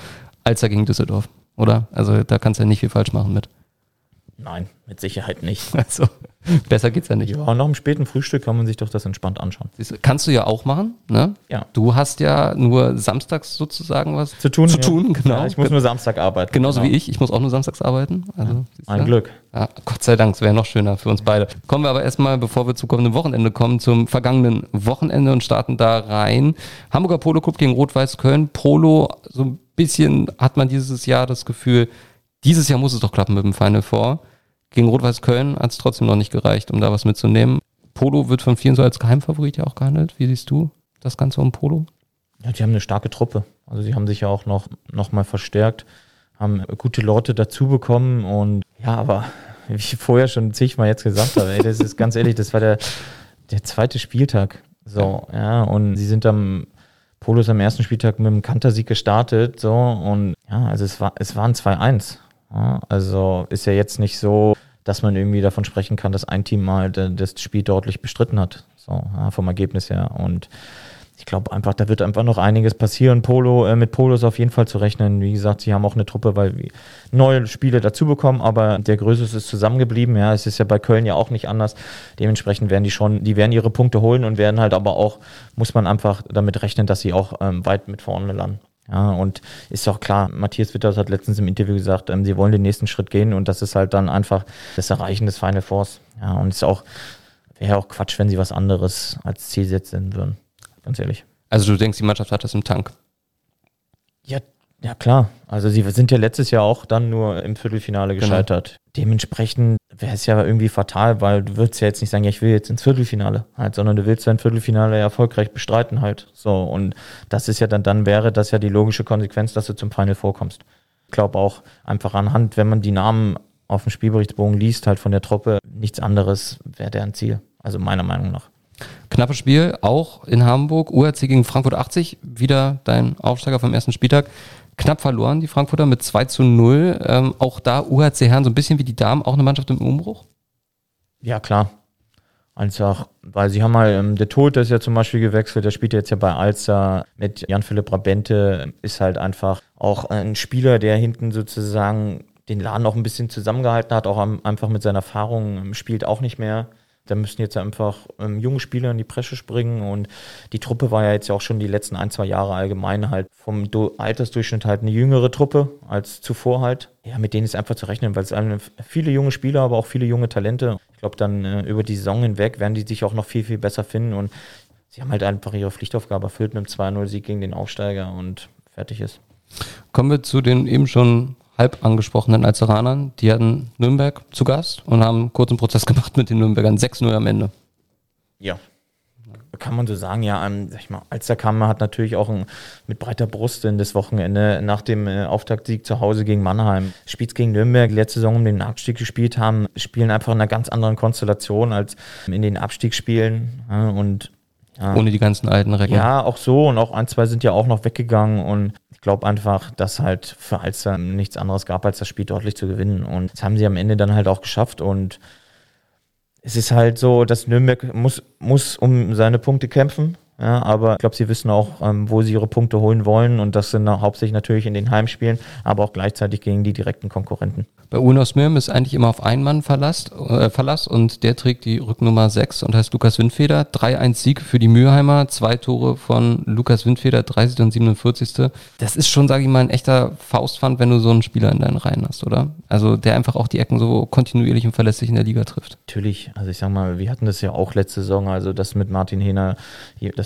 Speaker 2: Alzer gegen Düsseldorf. Oder? Also da kannst du ja nicht viel falsch machen mit.
Speaker 3: Nein, mit Sicherheit nicht.
Speaker 2: Also, Besser geht's ja nicht.
Speaker 3: Ja, nach dem späten Frühstück kann man sich doch das entspannt anschauen.
Speaker 2: Du, Kannst du ja auch machen, ne?
Speaker 3: Ja.
Speaker 2: Du hast ja nur samstags sozusagen was
Speaker 3: Zu tun,
Speaker 2: Zu
Speaker 3: ja.
Speaker 2: tun, genau.
Speaker 3: Ja, ich muss nur Samstag arbeiten.
Speaker 2: Genauso
Speaker 3: genau.
Speaker 2: wie ich. Ich muss auch nur samstags arbeiten. Also?
Speaker 3: Ein Glück.
Speaker 2: Gott sei Dank, es wäre noch schöner für uns beide. Kommen wir aber erstmal, bevor wir zu kommenden Wochenende kommen, zum vergangenen Wochenende und starten da rein. Hamburger Polo Club gegen Rot-Weiß Köln. Polo, so ein bisschen hat man dieses Jahr das Gefühl, dieses Jahr muss es doch klappen mit dem Final Four. Gegen Rot-Weiß Köln hat es trotzdem noch nicht gereicht, um da was mitzunehmen. Polo wird von vielen so als Geheimfavorit ja auch gehandelt. Wie siehst du das Ganze um Polo?
Speaker 3: Ja, die haben eine starke Truppe. Also sie haben sich ja auch noch, noch mal verstärkt, haben gute Leute dazu bekommen und ja, aber wie ich vorher schon zigmal jetzt gesagt habe, ey, das ist ganz ehrlich, das war der, der zweite Spieltag. So, ja, und sie sind am Polos am ersten Spieltag mit dem Kantersieg gestartet, so und ja, also es war, es war ein 2-1. Also ist ja jetzt nicht so, dass man irgendwie davon sprechen kann, dass ein Team mal das Spiel deutlich bestritten hat, so vom Ergebnis her und ich glaube einfach, da wird einfach noch einiges passieren. Polo, äh, mit Polo ist auf jeden Fall zu rechnen. Wie gesagt, sie haben auch eine Truppe, weil neue Spiele dazu bekommen, aber der Größe ist zusammengeblieben. Ja, es ist ja bei Köln ja auch nicht anders. Dementsprechend werden die schon, die werden ihre Punkte holen und werden halt aber auch, muss man einfach damit rechnen, dass sie auch ähm, weit mit vorne landen. Ja, und ist auch klar, Matthias Witters hat letztens im Interview gesagt, ähm, sie wollen den nächsten Schritt gehen und das ist halt dann einfach das Erreichen des Final Fours. Ja, und ist auch, wäre auch Quatsch, wenn sie was anderes als Ziel setzen würden. Ganz ehrlich.
Speaker 2: Also du denkst, die Mannschaft hat das im Tank.
Speaker 3: Ja, ja klar. Also sie sind ja letztes Jahr auch dann nur im Viertelfinale gescheitert. Dementsprechend wäre es ja irgendwie fatal, weil du würdest ja jetzt nicht sagen, ja, ich will jetzt ins Viertelfinale, halt, sondern du willst dein Viertelfinale erfolgreich bestreiten halt. So, und das ist ja dann, dann wäre das ja die logische Konsequenz, dass du zum Final vorkommst. Ich glaube auch einfach anhand, wenn man die Namen auf dem Spielberichtsbogen liest, halt von der Truppe, nichts anderes wäre deren Ziel. Also meiner Meinung nach.
Speaker 2: Knappes Spiel, auch in Hamburg. URC gegen Frankfurt 80, wieder dein Aufsteiger vom ersten Spieltag. Knapp verloren, die Frankfurter mit 2 zu 0. Ähm, auch da UHC Herren so ein bisschen wie die Damen, auch eine Mannschaft im Umbruch.
Speaker 3: Ja, klar. Einfach, weil sie haben mal, ähm, der Tod ist ja zum Beispiel gewechselt, der spielt jetzt ja bei Alster mit Jan-Philipp Rabente, ist halt einfach auch ein Spieler, der hinten sozusagen den Laden auch ein bisschen zusammengehalten hat, auch am, einfach mit seiner Erfahrung, ähm, spielt auch nicht mehr. Da müssen jetzt einfach ähm, junge Spieler in die Presche springen und die Truppe war ja jetzt ja auch schon die letzten ein, zwei Jahre allgemein halt vom Do Altersdurchschnitt halt eine jüngere Truppe als zuvor halt. Ja, mit denen ist einfach zu rechnen, weil es viele junge Spieler, aber auch viele junge Talente. Ich glaube, dann äh, über die Saison hinweg werden die sich auch noch viel, viel besser finden und sie haben halt einfach ihre Pflichtaufgabe erfüllt mit einem 2-0-Sieg gegen den Aufsteiger und fertig ist.
Speaker 2: Kommen wir zu den eben schon halb angesprochenen Alzeranern. Die hatten Nürnberg zu Gast und haben einen kurzen Prozess gemacht mit den Nürnbergern. 6-0 am Ende.
Speaker 3: Ja. Kann man so sagen, ja, ähm, sag ich mal, Alster Kammer hat natürlich auch ein, mit breiter Brust in das Wochenende nach dem äh, Auftaktsieg zu Hause gegen Mannheim. Spielt gegen Nürnberg, letzte Saison um den Abstieg gespielt haben, spielen einfach in einer ganz anderen Konstellation als in den Abstiegsspielen. Ja, und ja.
Speaker 2: Ohne die ganzen alten Recken.
Speaker 3: Ja, auch so und auch ein, zwei sind ja auch noch weggegangen und ich glaube einfach, dass halt für Alster nichts anderes gab, als das Spiel deutlich zu gewinnen. Und das haben sie am Ende dann halt auch geschafft. Und es ist halt so, dass Nürnberg muss, muss um seine Punkte kämpfen, ja, aber ich glaube, sie wissen auch, ähm, wo sie ihre Punkte holen wollen und das sind hauptsächlich natürlich in den Heimspielen, aber auch gleichzeitig gegen die direkten Konkurrenten.
Speaker 2: Bei Unos Mirm ist eigentlich immer auf einen Mann Verlass, äh, Verlass und der trägt die Rücknummer 6 und heißt Lukas Windfeder. 3-1 Sieg für die Mülheimer, zwei Tore von Lukas Windfeder, 30. und 47. Das ist schon, sage ich mal, ein echter Faustpfand, wenn du so einen Spieler in deinen Reihen hast, oder? Also der einfach auch die Ecken so kontinuierlich und verlässlich in der Liga trifft.
Speaker 3: Natürlich, also ich sag mal, wir hatten das ja auch letzte Saison, also das mit Martin Hehner,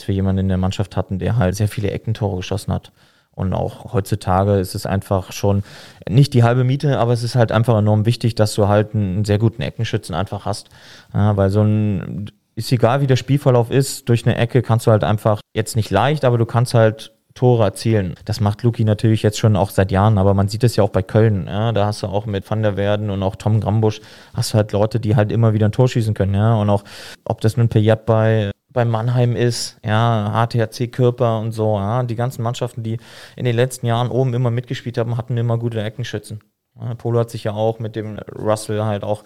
Speaker 3: dass wir jemanden in der Mannschaft hatten, der halt sehr viele Eckentore geschossen hat. Und auch heutzutage ist es einfach schon nicht die halbe Miete, aber es ist halt einfach enorm wichtig, dass du halt einen sehr guten Eckenschützen einfach hast. Ja, weil so ein, ist egal wie der Spielverlauf ist, durch eine Ecke kannst du halt einfach jetzt nicht leicht, aber du kannst halt Tore erzielen. Das macht Luki natürlich jetzt schon auch seit Jahren, aber man sieht es ja auch bei Köln. Ja, da hast du auch mit Van der Werden und auch Tom Grambusch, hast du halt Leute, die halt immer wieder ein Tor schießen können. Ja, und auch, ob das nun Payet bei bei Mannheim ist, ja, HTHC Körper und so, ja, die ganzen Mannschaften, die in den letzten Jahren oben immer mitgespielt haben, hatten immer gute Eckenschützen. Ja, Polo hat sich ja auch mit dem Russell halt auch,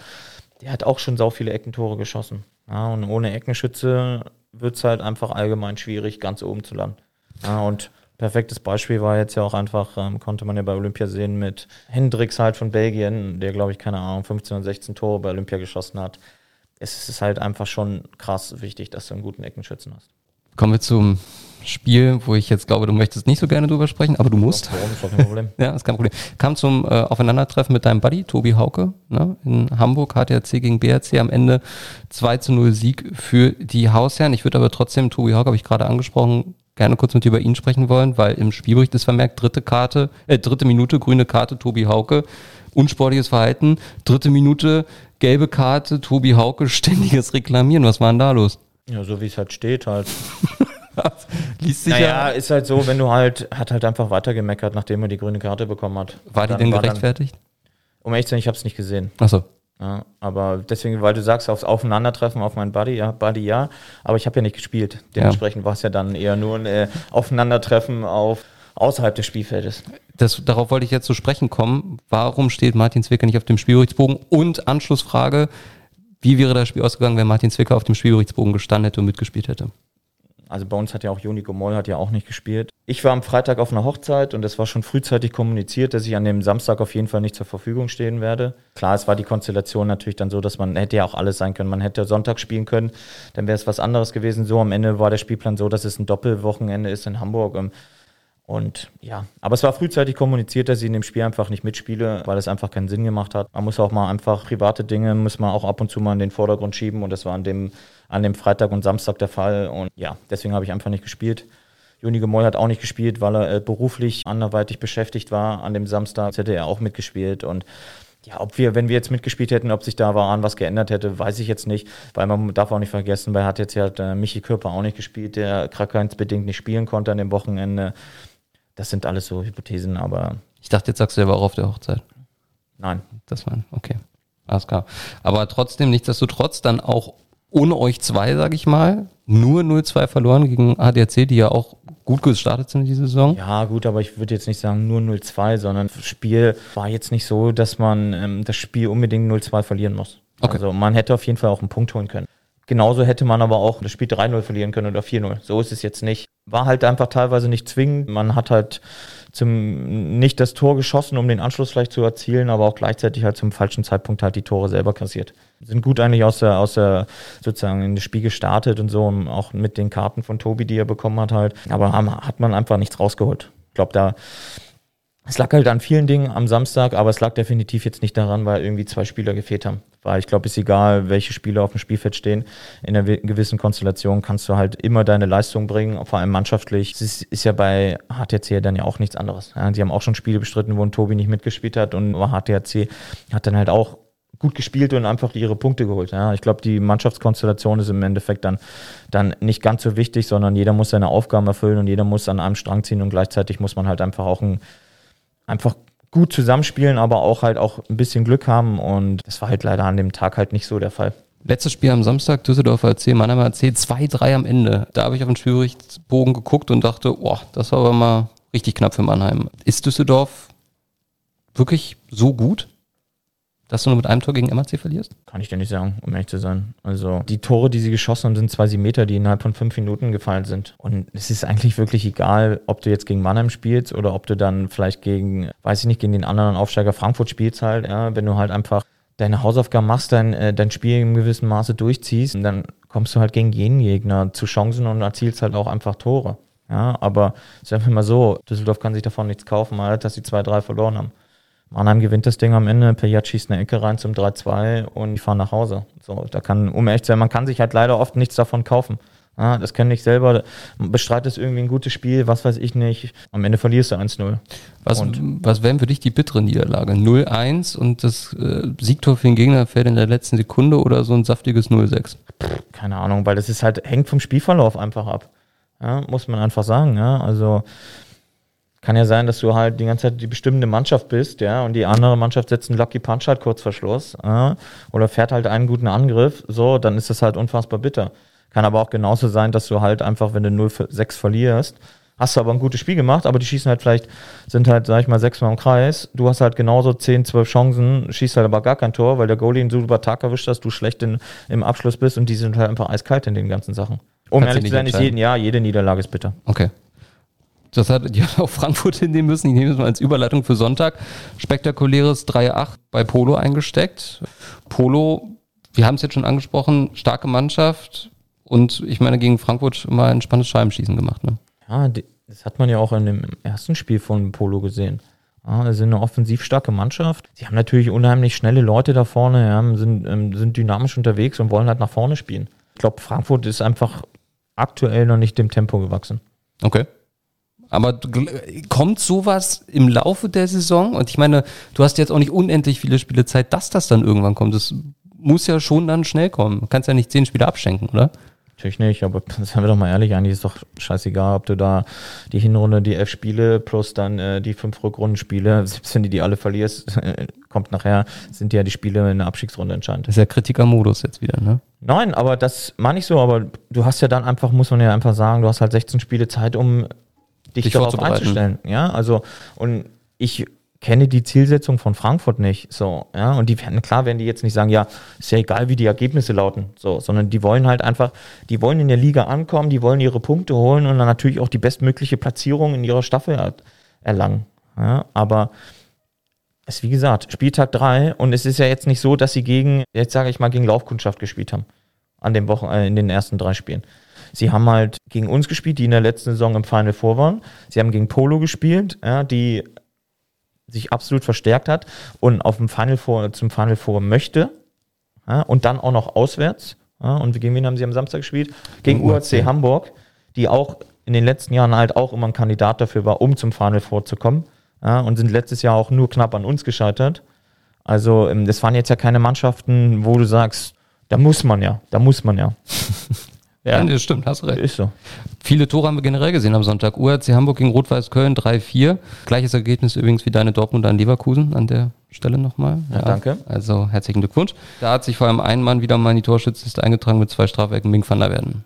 Speaker 3: der hat auch schon sau viele Eckentore geschossen. Ja, und ohne Eckenschütze wird es halt einfach allgemein schwierig, ganz oben zu landen. Ja, und perfektes Beispiel war jetzt ja auch einfach, ähm, konnte man ja bei Olympia sehen, mit Hendricks halt von Belgien, der glaube ich, keine Ahnung, 15 oder 16 Tore bei Olympia geschossen hat es ist halt einfach schon krass wichtig, dass du einen guten Eckenschützen hast.
Speaker 2: Kommen wir zum Spiel, wo ich jetzt glaube, du möchtest nicht so gerne drüber sprechen, aber du musst.
Speaker 3: Warum ist kein Problem.
Speaker 2: ja, ist kein Problem. Kam zum äh, Aufeinandertreffen mit deinem Buddy, Tobi Hauke, ne, in Hamburg, HTRC gegen BRC, am Ende 2 zu 0 Sieg für die Hausherren. Ich würde aber trotzdem, Tobi Hauke habe ich gerade angesprochen, gerne kurz mit dir über ihn sprechen wollen, weil im Spielbericht ist vermerkt, dritte Karte, äh, dritte Minute, grüne Karte, Tobi Hauke, unsportliches Verhalten, dritte Minute, gelbe Karte, Tobi Hauke, ständiges Reklamieren. Was war denn da los?
Speaker 3: Ja, so wie es halt steht halt.
Speaker 2: Liest sich
Speaker 3: Naja,
Speaker 2: ja.
Speaker 3: ist halt so, wenn du halt, hat halt einfach weitergemeckert, nachdem er die grüne Karte bekommen hat.
Speaker 2: War die
Speaker 3: Dann
Speaker 2: denn
Speaker 3: dann-
Speaker 2: gerechtfertigt?
Speaker 3: um ehrlich zu sein, ich habe es nicht gesehen.
Speaker 2: Achso.
Speaker 3: Ja, aber deswegen, weil du sagst, aufs Aufeinandertreffen auf meinen Buddy, ja, Buddy ja, aber ich habe ja nicht gespielt. Dementsprechend war es ja dann eher nur ein äh, Aufeinandertreffen auf außerhalb des Spielfeldes.
Speaker 2: Das, darauf wollte ich jetzt zu sprechen kommen. Warum steht Martin Zwicker nicht auf dem Spielberichtsbogen? Und Anschlussfrage, wie wäre das Spiel ausgegangen, wenn Martin Zwicker auf dem Spielberichtsbogen gestanden hätte und mitgespielt hätte?
Speaker 3: Also bei uns hat ja auch Joni Moll hat ja auch nicht gespielt. Ich war am Freitag auf einer Hochzeit und es war schon frühzeitig kommuniziert, dass ich an dem Samstag auf jeden Fall nicht zur Verfügung stehen werde. Klar, es war die Konstellation natürlich dann so, dass man hätte ja auch alles sein können. Man hätte Sonntag spielen können, dann wäre es was anderes gewesen. So am Ende war der Spielplan so, dass es ein Doppelwochenende ist in Hamburg. Und ja, aber es war frühzeitig kommuniziert, dass ich in dem Spiel einfach nicht mitspiele, weil es einfach keinen Sinn gemacht hat. Man muss auch mal einfach private Dinge, muss man auch ab und zu mal in den Vordergrund schieben und das war an dem, an dem Freitag und Samstag der Fall und ja, deswegen habe ich einfach nicht gespielt. Juni Gemoll hat auch nicht gespielt, weil er äh, beruflich anderweitig beschäftigt war an dem Samstag. Hätte er auch mitgespielt und ja, ob wir, wenn wir jetzt mitgespielt hätten, ob sich da daran was geändert hätte, weiß ich jetzt nicht, weil man darf auch nicht vergessen, weil hat jetzt ja äh, Michi Körper auch nicht gespielt, der krankheitsbedingt nicht spielen konnte an dem Wochenende. Das sind alles so Hypothesen, aber
Speaker 2: Ich dachte, jetzt sagst du, er war auch auf der Hochzeit.
Speaker 3: nein.
Speaker 2: Das war, okay. Alles klar. Aber trotzdem, nichtsdestotrotz, dann auch ohne euch zwei, sag ich mal, nur 0-2 verloren gegen ADAC, die ja auch gut gestartet sind in dieser Saison.
Speaker 3: Ja, gut, aber ich würde jetzt nicht sagen nur 0-2, sondern das Spiel war jetzt nicht so, dass man ähm, das Spiel unbedingt 0-2 verlieren muss.
Speaker 2: Okay.
Speaker 3: Also man hätte auf jeden Fall auch einen Punkt holen können. Genauso hätte man aber auch das Spiel 3-0 verlieren können oder 4-0. So ist es jetzt nicht. War halt einfach teilweise nicht zwingend. Man hat halt zum, nicht das Tor geschossen, um den Anschluss vielleicht zu erzielen, aber auch gleichzeitig halt zum falschen Zeitpunkt halt die Tore selber kassiert. Sind gut eigentlich aus der, aus der, sozusagen in das Spiel gestartet und so, und auch mit den Karten von Tobi, die er bekommen hat halt. Aber haben, hat man einfach nichts rausgeholt. Ich glaube, da, es lag halt an vielen Dingen am Samstag, aber es lag definitiv jetzt nicht daran, weil irgendwie zwei Spieler gefehlt haben. Weil ich glaube, es ist egal, welche Spieler auf dem Spielfeld stehen. In einer gewissen Konstellation kannst du halt immer deine Leistung bringen, vor allem mannschaftlich. Es ist, ist ja bei HTC dann ja auch nichts anderes. Ja, die haben auch schon Spiele bestritten, wo ein Tobi nicht mitgespielt hat und HTC hat dann halt auch gut gespielt und einfach ihre Punkte geholt. Ja, ich glaube, die Mannschaftskonstellation ist im Endeffekt dann, dann nicht ganz so wichtig, sondern jeder muss seine Aufgaben erfüllen und jeder muss an einem Strang ziehen und gleichzeitig muss man halt einfach auch ein, einfach gut zusammenspielen, aber auch halt auch ein bisschen Glück haben und das war halt leider an dem Tag halt nicht so der Fall.
Speaker 2: Letztes Spiel am Samstag, Düsseldorfer AC, Mannheim AC, 2-3 am Ende. Da habe ich auf den Spielberichtsbogen geguckt und dachte, boah, das war aber mal richtig knapp für Mannheim. Ist Düsseldorf wirklich so gut, dass du nur mit einem Tor gegen MAC verlierst?
Speaker 3: Kann ich dir nicht sagen, um ehrlich zu sein. Also die Tore, die sie geschossen haben, sind zwei sieben Meter, die innerhalb von fünf Minuten gefallen sind. Und es ist eigentlich wirklich egal, ob du jetzt gegen Mannheim spielst oder ob du dann vielleicht gegen, weiß ich nicht, gegen den anderen Aufsteiger Frankfurt spielst halt, ja, wenn du halt einfach deine Hausaufgaben machst, dein, äh, dein Spiel in gewissem Maße durchziehst, dann kommst du halt gegen jeden Gegner zu Chancen und erzielst halt auch einfach Tore. Ja, aber sagen wir mal so, Düsseldorf kann sich davon nichts kaufen, halt, dass sie 2-3 verloren haben. Mannheim gewinnt das Ding am Ende, Payat schießt eine Ecke rein zum 3-2 und die fahren nach Hause. So, da kann, um ehrlich zu sein, man kann sich halt leider oft nichts davon kaufen. Ja, das kenne ich selber. Bestreitest irgendwie ein gutes Spiel, was weiß ich nicht. Am Ende verlierst du 1-0.
Speaker 2: Was,
Speaker 3: Und-
Speaker 2: was wären für dich die bittere Niederlage? 0-1 und das äh, Siegtor für den Gegner fällt in der letzten Sekunde oder so ein saftiges 0-6?
Speaker 3: Keine Ahnung, weil das ist halt, hängt vom Spielverlauf einfach ab. Ja, muss man einfach sagen, ja. Also kann ja sein, dass du halt die ganze Zeit die bestimmende Mannschaft bist, ja, und die andere Mannschaft setzt einen Lucky Punch halt kurz vor Schluss, ja, oder fährt halt einen guten Angriff, so, dann ist das halt unfassbar bitter. Kann aber auch genauso sein, dass du halt einfach, wenn du 0-6 verlierst, hast du aber ein gutes Spiel gemacht, aber die schießen halt vielleicht, sind halt, sag ich mal, sechsmal im Kreis. Du hast halt genauso 10, 12 Chancen, schießt halt aber gar kein Tor, weil der Goalie einen super Tag erwischt, dass du schlecht in, im Abschluss bist und die sind halt einfach eiskalt in den ganzen Sachen. Um
Speaker 2: Kannst
Speaker 3: ehrlich
Speaker 2: nicht
Speaker 3: zu sein, ist jeden, ja, jede Niederlage ist bitter.
Speaker 2: Okay. Das hat die hat auch Frankfurt hinnehmen müssen. Ich nehme es mal als Überleitung für Sonntag. Spektakuläres 3-8 bei Polo eingesteckt. Polo Wir haben es jetzt schon angesprochen, starke Mannschaft und ich meine gegen Frankfurt mal ein spannendes Scheibenschießen gemacht. Ne?
Speaker 3: Ja, das hat man ja auch in dem ersten Spiel von Polo gesehen. Ja, sie sind eine offensiv starke Mannschaft. Sie haben natürlich unheimlich schnelle Leute da vorne, ja, sind, ähm, sind dynamisch unterwegs und wollen halt nach vorne spielen. Ich glaube, Frankfurt ist einfach aktuell noch nicht dem Tempo gewachsen.
Speaker 2: Okay. Aber kommt sowas im Laufe der Saison? Und ich meine, du hast jetzt auch nicht unendlich viele Spiele Zeit, dass das dann irgendwann kommt. Das muss ja schon dann schnell kommen. Du kannst ja nicht zehn Spiele abschenken, oder?
Speaker 3: Natürlich nicht, aber seien wir doch mal ehrlich, eigentlich ist doch scheißegal, ob du da die Hinrunde, die elf Spiele plus dann äh, die fünf Rückrundenspiele, selbst wenn du die alle verlierst, kommt nachher, sind ja die Spiele in der Abstiegsrunde entscheidend.
Speaker 2: Das ist ja Kritikermodus jetzt wieder, ne?
Speaker 3: Nein, aber das meine ich so, aber du hast ja dann einfach, muss man ja einfach sagen, du hast halt 16 Spiele Zeit, um dich, dich darauf einzustellen. Ja, also, und ich kenne die Zielsetzung von Frankfurt nicht. So, ja, und die werden, klar werden die jetzt nicht sagen, ja, ist ja egal, wie die Ergebnisse lauten, so, sondern die wollen halt einfach, die wollen in der Liga ankommen, die wollen ihre Punkte holen und dann natürlich auch die bestmögliche Platzierung in ihrer Staffel erlangen. Ja, aber es ist wie gesagt, Spieltag 3 und es ist ja jetzt nicht so, dass sie gegen, jetzt sage ich mal, gegen Laufkundschaft gespielt haben. An dem Wochen, äh, in den ersten drei Spielen. Sie haben halt gegen uns gespielt, die in der letzten Saison im Final Four waren. Sie haben gegen Polo gespielt, ja, die sich absolut verstärkt hat und auf dem Final Four, zum Final Four möchte. Ja, und dann auch noch auswärts. Ja, und gegen wen haben sie am Samstag gespielt? Gegen UAC Hamburg, die auch in den letzten Jahren halt auch immer ein Kandidat dafür war, um zum Final Four zu kommen. Ja, und sind letztes Jahr auch nur knapp an uns gescheitert. Also, ähm, das waren jetzt ja keine Mannschaften, wo du sagst, da muss man ja, da muss man ja.
Speaker 2: Ja, das stimmt, hast recht.
Speaker 3: Ist so.
Speaker 2: Viele Tore haben wir generell gesehen am Sonntag. URC Hamburg gegen Rot-Weiß Köln 3-4. Gleiches Ergebnis übrigens wie deine Dortmund an Leverkusen an der Stelle nochmal.
Speaker 3: Ja, ja, danke.
Speaker 2: Also herzlichen Glückwunsch. Da hat sich vor allem ein Mann wieder mal in die Torschützliste eingetragen mit zwei Strafwerken Mink van der Werden.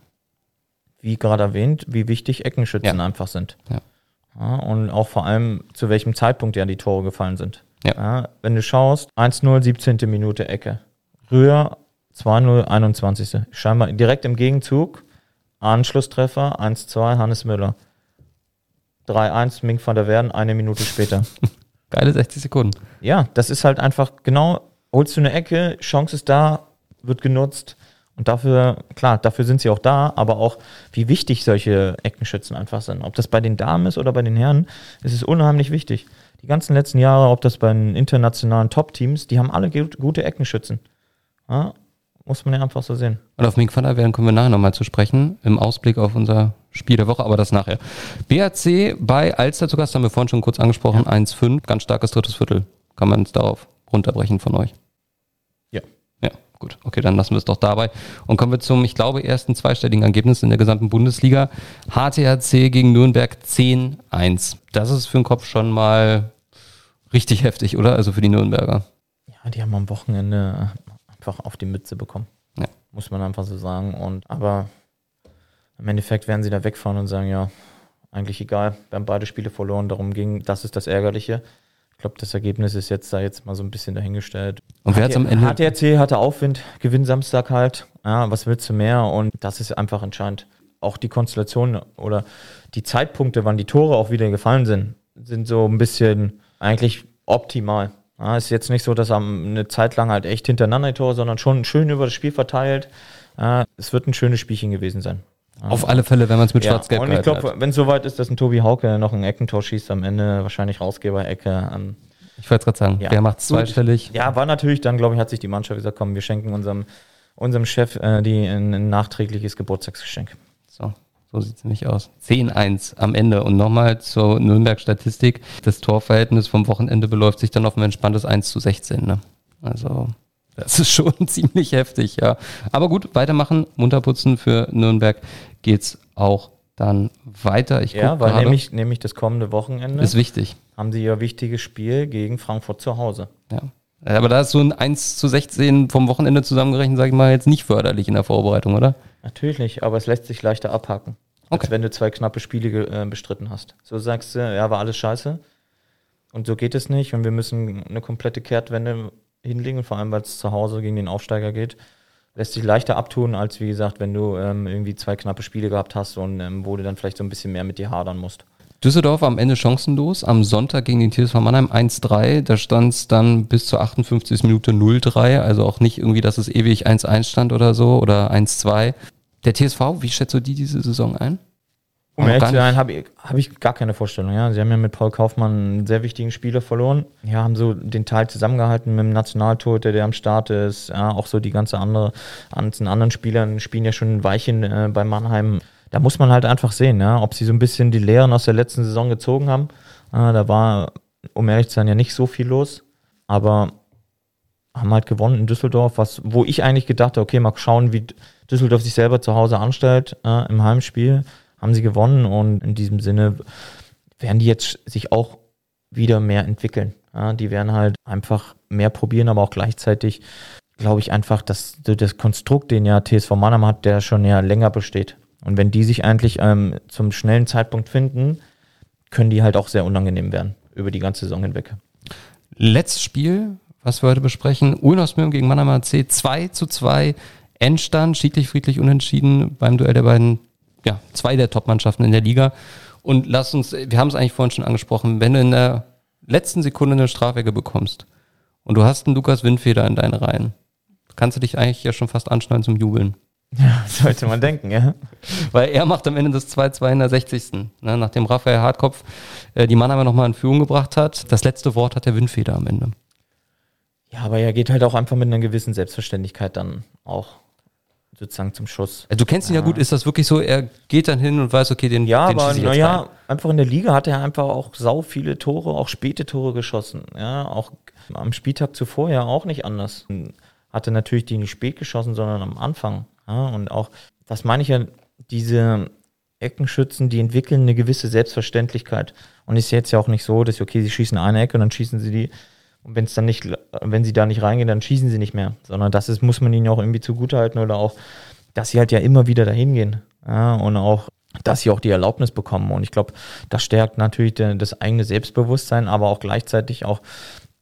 Speaker 3: Wie gerade erwähnt, wie wichtig Eckenschützen
Speaker 2: Ja.
Speaker 3: einfach sind.
Speaker 2: Ja.
Speaker 3: Ja, und auch vor allem, zu welchem Zeitpunkt ja die Tore gefallen sind.
Speaker 2: Ja.
Speaker 3: wenn du schaust, 1-0, 17. Minute Ecke. Rühr 2-0, 21. Scheinbar direkt im Gegenzug. Anschlusstreffer, 1-2, Hannes Müller. 3-1, Mink van der Werden, eine Minute später.
Speaker 2: Geile 60 Sekunden.
Speaker 3: ja, das ist halt einfach genau, holst du eine Ecke, Chance ist da, wird genutzt. Und dafür, klar, dafür sind sie auch da, aber auch, wie wichtig solche Eckenschützen einfach sind. Ob das bei den Damen ist oder bei den Herren, ist es unheimlich wichtig. Die ganzen letzten Jahre, ob das bei den internationalen Top-Teams, die haben alle gut- gute Eckenschützen. Ja, muss man ja einfach so sehen.
Speaker 2: Und auf Mink van der Werden kommen wir nachher nochmal zu sprechen, im Ausblick auf unser Spiel der Woche, aber das nachher. BAC bei Alster zu Gast, haben wir vorhin schon kurz angesprochen, 1-5, ganz starkes drittes Viertel. Kann man es darauf runterbrechen von euch?
Speaker 3: Ja.
Speaker 2: Ja, gut. Okay, dann lassen wir es doch dabei. Und kommen wir zum, ich glaube, ersten zweistelligen Ergebnis in der gesamten Bundesliga. HTHC gegen Nürnberg 10-1. Das ist für den Kopf schon mal richtig heftig, oder? Also für die Nürnberger.
Speaker 3: Ja, die haben am Wochenende einfach auf die Mütze bekommen.
Speaker 2: Ja.
Speaker 3: Muss man einfach so sagen. Und aber im Endeffekt werden sie da wegfahren und sagen, ja, eigentlich egal, wir haben beide Spiele verloren, darum ging, das ist das Ärgerliche. Ich glaube, das Ergebnis ist jetzt da jetzt mal so ein bisschen dahingestellt.
Speaker 2: Und wer hat's am Ende-
Speaker 3: HTRC hatte Aufwind, Gewinn Samstag halt. Ja, was willst du mehr? Und das ist einfach entscheidend. Auch die Konstellation oder die Zeitpunkte, wann die Tore auch wieder gefallen sind, sind so ein bisschen eigentlich optimal. Ja, ist jetzt nicht so, dass am eine Zeit lang halt echt hintereinander Tore, sondern schon schön über das Spiel verteilt. Ja, es wird ein schönes Spielchen gewesen sein.
Speaker 2: Auf alle Fälle, wenn man es mit
Speaker 3: Ja,
Speaker 2: Schwarz-Gelb
Speaker 3: und ich glaube, wenn es soweit ist, dass ein Tobi Hauke noch ein Eckentor schießt am Ende, wahrscheinlich Rausgeber-Ecke an.
Speaker 2: Ich wollte gerade sagen,
Speaker 3: Ja.
Speaker 2: der macht
Speaker 3: Gut.
Speaker 2: zweistellig.
Speaker 3: Ja, war natürlich dann, glaube ich, hat sich die Mannschaft gesagt, komm, wir schenken unserem, unserem Chef äh, die, ein, ein nachträgliches Geburtstagsgeschenk.
Speaker 2: So, so sieht es nämlich aus. 10-1 am Ende. Und nochmal zur Nürnberg-Statistik. Das Torverhältnis vom Wochenende beläuft sich dann auf ein entspanntes 1 zu 16. Ne? Also, das ist schon ziemlich heftig, ja. Aber gut, weitermachen, munter putzen. Für Nürnberg geht's auch dann weiter. Ich
Speaker 3: Ja, weil
Speaker 2: gerade.
Speaker 3: nämlich, nämlich das kommende Wochenende
Speaker 2: ist wichtig.
Speaker 3: haben sie ihr wichtiges Spiel gegen Frankfurt zu Hause.
Speaker 2: Ja. Aber da ist so ein 1 zu 16 vom Wochenende zusammengerechnet, sage ich mal, jetzt nicht förderlich in der Vorbereitung, oder?
Speaker 3: Natürlich, aber es lässt sich leichter abhaken, als
Speaker 2: Okay.
Speaker 3: wenn du zwei knappe Spiele äh, bestritten hast. So sagst du, ja, war alles scheiße. Und so geht es nicht. Und wir müssen eine komplette Kehrtwende hinlegen, vor allem weil es zu Hause gegen den Aufsteiger geht. Lässt sich leichter abtun, als wie gesagt, wenn du ähm, irgendwie zwei knappe Spiele gehabt hast und ähm, wo du dann vielleicht so ein bisschen mehr mit dir hadern musst.
Speaker 2: Düsseldorf am Ende chancenlos. Am Sonntag gegen den TSV Mannheim 1-3. Da stand es dann bis zur 58. Minute 0-3. Also auch nicht irgendwie, dass es ewig 1-1 stand oder so oder 1-2. Der TSV, wie schätzt du die diese Saison ein?
Speaker 3: Um
Speaker 2: Aber
Speaker 3: ehrlich zu sein, habe ich, hab ich gar keine Vorstellung. Ja. Sie haben ja mit Paul Kaufmann einen sehr wichtigen Spieler verloren. Ja, haben so den Teil zusammengehalten mit dem Nationaltorhüter, der am Start ist. Ja, auch so die ganze andere, ganzen anderen Spielern spielen ja schon ein Weilchen äh, bei Mannheim. Da muss man halt einfach sehen, ja, ob sie so ein bisschen die Lehren aus der letzten Saison gezogen haben. Äh, da war, um ehrlich zu sein, ja nicht so viel los. Aber haben halt gewonnen in Düsseldorf, was, wo ich eigentlich gedacht habe, okay, mal schauen, wie Düsseldorf sich selber zu Hause anstellt äh, im Heimspiel. Haben sie gewonnen und in diesem Sinne werden die jetzt sich auch wieder mehr entwickeln. Ja, die werden halt einfach mehr probieren, aber auch gleichzeitig glaube ich einfach, dass das Konstrukt, den ja TSV Mannheim hat, der schon ja länger besteht. Und wenn die sich eigentlich ähm, zum schnellen Zeitpunkt finden, können die halt auch sehr unangenehm werden über die ganze Saison hinweg.
Speaker 2: Letztes Spiel, was wir heute besprechen, Ulnosmürm gegen Mannheim AC 2 zu 2. Endstand, schiedlich, friedlich, unentschieden beim Duell der beiden, ja, zwei der Top-Mannschaften in der Liga. Und lass uns, wir haben es eigentlich vorhin schon angesprochen, wenn du in der letzten Sekunde eine Strafecke bekommst und du hast einen Lukas Windfeder in deinen Reihen, kannst du dich eigentlich ja schon fast anschneiden zum Jubeln.
Speaker 3: Ja, sollte man denken, ja.
Speaker 2: Weil er macht am Ende das 2-2 in der 60. Ne, nachdem Raphael Hartkopf äh, die Mannheimer nochmal in Führung gebracht hat. Das letzte Wort hat der Windfeder am Ende.
Speaker 3: Ja, aber er geht halt auch einfach mit einer gewissen Selbstverständlichkeit dann auch sozusagen zum Schuss.
Speaker 2: Äh, Du kennst ihn ja. gut, ist das wirklich so, er geht dann hin und weiß, okay, den,
Speaker 3: Ja,
Speaker 2: den
Speaker 3: aber naja, einfach in der Liga hat er einfach auch sau viele Tore, auch späte Tore geschossen. Ja, auch am Spieltag zuvor ja auch nicht anders. Hatte natürlich die nicht spät geschossen, sondern am Anfang. Ja, und auch, das meine ich ja, diese Eckenschützen, die entwickeln eine gewisse Selbstverständlichkeit. Und ist jetzt ja auch nicht so, dass, okay, sie schießen eine Ecke und dann schießen sie die. Und wenn es dann nicht, wenn sie da nicht reingehen, dann schießen sie nicht mehr. Sondern das ist, muss man ihnen auch irgendwie zugutehalten oder auch, dass sie halt ja immer wieder dahin gehen. Ja, und auch, dass sie auch die Erlaubnis bekommen. Und ich glaube, das stärkt natürlich das eigene Selbstbewusstsein, aber auch gleichzeitig auch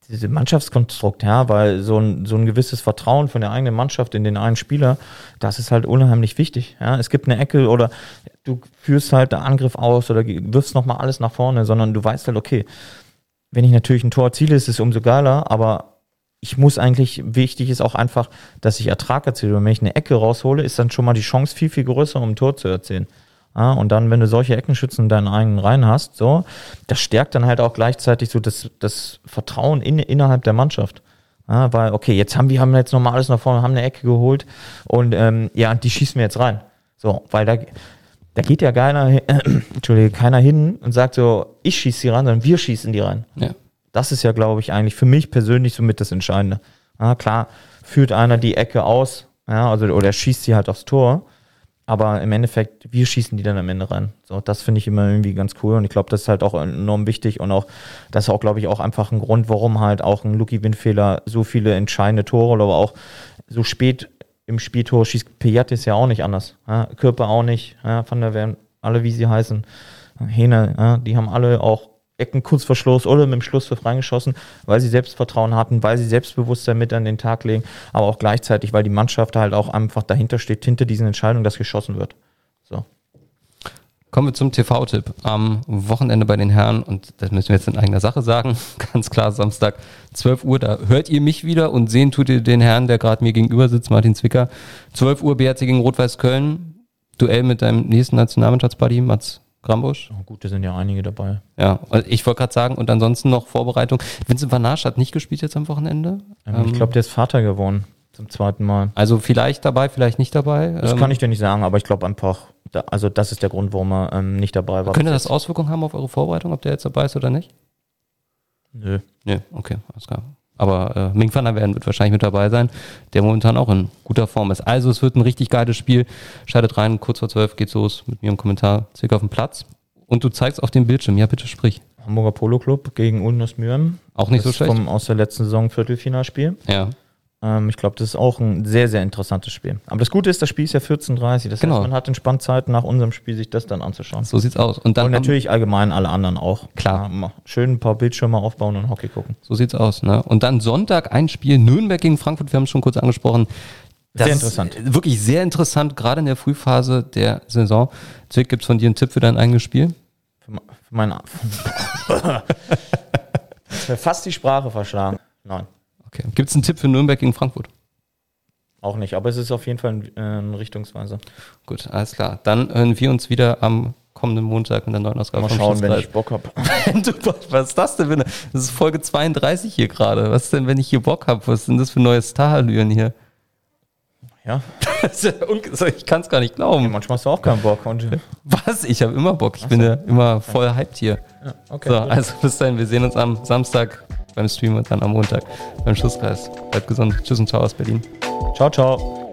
Speaker 3: diese Mannschaftskonstrukt, ja, weil so ein, so ein gewisses Vertrauen von der eigenen Mannschaft in den einen Spieler, das ist halt unheimlich wichtig. Ja. Es gibt eine Ecke oder du führst halt den Angriff aus oder wirfst nochmal alles nach vorne, sondern du weißt halt, okay, wenn ich natürlich ein Tor erziele, ist es umso geiler, aber ich muss eigentlich, wichtig ist auch einfach, dass ich Ertrag erziele. Und wenn ich eine Ecke raushole, ist dann schon mal die Chance viel, viel größer, um ein Tor zu erzielen. Ja, und dann, wenn du solche Eckenschützen in deinen eigenen Reihen hast, so, das stärkt dann halt auch gleichzeitig so das, das Vertrauen in, innerhalb der Mannschaft. Ja, weil, okay, jetzt haben wir haben jetzt nochmal alles nach vorne, haben eine Ecke geholt und ähm, ja, die schießen wir jetzt rein. So, weil da, da geht ja keiner, hin- Entschuldige, keiner hin und sagt so, ich schieße die rein, sondern wir schießen die rein.
Speaker 2: Ja.
Speaker 3: Das ist ja, glaube ich, eigentlich für mich persönlich somit das Entscheidende. Ja, klar, führt einer die Ecke aus, ja, also, oder schießt sie halt aufs Tor. Aber im Endeffekt, wir schießen die dann am Ende rein. So, das finde ich immer irgendwie ganz cool. Und ich glaube, das ist halt auch enorm wichtig und auch, das ist auch, glaube ich, auch einfach ein Grund, warum halt auch ein Lucky Windfehler so viele entscheidende Tore oder auch so spät im Spieltor schießt Piatis ja auch nicht anders. Ja, Körper auch nicht, ja, Van der Ven, alle wie sie heißen. Hähne, ja, die haben alle auch Ecken kurz vor Schluss oder mit dem Schlusspfiff reingeschossen, weil sie Selbstvertrauen hatten, weil sie Selbstbewusstsein mit an den Tag legen, aber auch gleichzeitig, weil die Mannschaft halt auch einfach dahinter steht, hinter diesen Entscheidungen, dass geschossen wird. So.
Speaker 2: Kommen wir zum TV-Tipp. Am Wochenende bei den Herren, und das müssen wir jetzt in eigener Sache sagen, ganz klar, Samstag 12 Uhr, da hört ihr mich wieder und sehen tut ihr den Herrn, der gerade mir gegenüber sitzt, Martin Zwicker. 12 Uhr BRC gegen Rot-Weiß Köln, Duell mit deinem nächsten Nationalmannschaftsbuddy, Mats Grambusch.
Speaker 3: Oh, gut, da sind ja einige dabei.
Speaker 2: Ja, und ich wollte gerade sagen, und ansonsten noch Vorbereitung. Vincent Vanasch hat nicht gespielt jetzt am Wochenende.
Speaker 3: Ähm, ich glaube, der ist Vater geworden zum zweiten Mal.
Speaker 2: Also vielleicht dabei, vielleicht nicht dabei.
Speaker 3: Das
Speaker 2: Ähm,
Speaker 3: kann ich dir nicht sagen, aber ich glaube einfach, da, also das ist der Grund, warum er ähm, nicht dabei war.
Speaker 2: Könnte das Auswirkungen haben auf eure Vorbereitung, ob der jetzt dabei ist oder nicht?
Speaker 3: Nö.
Speaker 2: Nee, okay, alles klar. Aber äh, Ming van der Werden wird wahrscheinlich mit dabei sein, der momentan auch in guter Form ist. Also es wird ein richtig geiles Spiel. Schaltet rein, kurz vor zwölf geht's los mit mir im Kommentar. Zirka auf dem Platz. Und du zeigst auf dem Bildschirm. Ja, bitte sprich.
Speaker 3: Hamburger Polo Club gegen Ulmers Mühren.
Speaker 2: Auch nicht
Speaker 3: Das
Speaker 2: so schlecht.
Speaker 3: Vom, aus der letzten Saison Viertelfinalspiel.
Speaker 2: Ja.
Speaker 3: Ähm, ich glaube, das ist auch ein sehr, sehr interessantes Spiel. Aber das Gute ist, das Spiel ist ja 14.30 Das
Speaker 2: Genau.
Speaker 3: heißt, man hat entspannt Zeit, nach unserem Spiel sich das dann anzuschauen.
Speaker 2: So sieht's aus. Und dann
Speaker 3: Und natürlich allgemein alle anderen auch.
Speaker 2: Klar.
Speaker 3: Ja, schön ein paar Bildschirme aufbauen und Hockey gucken.
Speaker 2: So sieht's aus. Ne? Und dann Sonntag ein Spiel Nürnberg gegen Frankfurt. Wir haben es schon kurz angesprochen.
Speaker 3: Sehr
Speaker 2: ist
Speaker 3: interessant.
Speaker 2: Wirklich sehr interessant, gerade in der Frühphase der Saison. Zwick, gibt's von dir einen Tipp für dein eigenes Spiel?
Speaker 3: Für, für meine. Ist mir fast die Sprache verschlagen. Nein,
Speaker 2: Okay. Gibt es einen Tipp für Nürnberg gegen Frankfurt?
Speaker 3: auch nicht. Aber es ist auf jeden Fall ein, äh, ein Richtungsweise.
Speaker 2: Gut, alles klar. Dann hören wir uns wieder am kommenden Montag mit der neuen Ausgabe
Speaker 3: Mal schauen, wenn ich Bock habe.
Speaker 2: Was ist das denn für eine? Das ist Folge 32 hier gerade. Was ist denn, wenn ich hier Bock habe? Was sind das für neue Starallüren hier?
Speaker 3: Ja,
Speaker 2: ja ich kann es gar nicht glauben.
Speaker 3: manchmal hast du auch keinen Bock. Und,
Speaker 2: Was? Ich habe immer Bock. Ich bin ja immer voll hyped hier.
Speaker 3: ja, okay.
Speaker 2: So, also bis dahin. Wir sehen uns am Samstag beim Stream und dann am Montag beim Schlusskreis. Bleibt gesund. Tschüss und ciao aus Berlin.
Speaker 3: Ciao, ciao.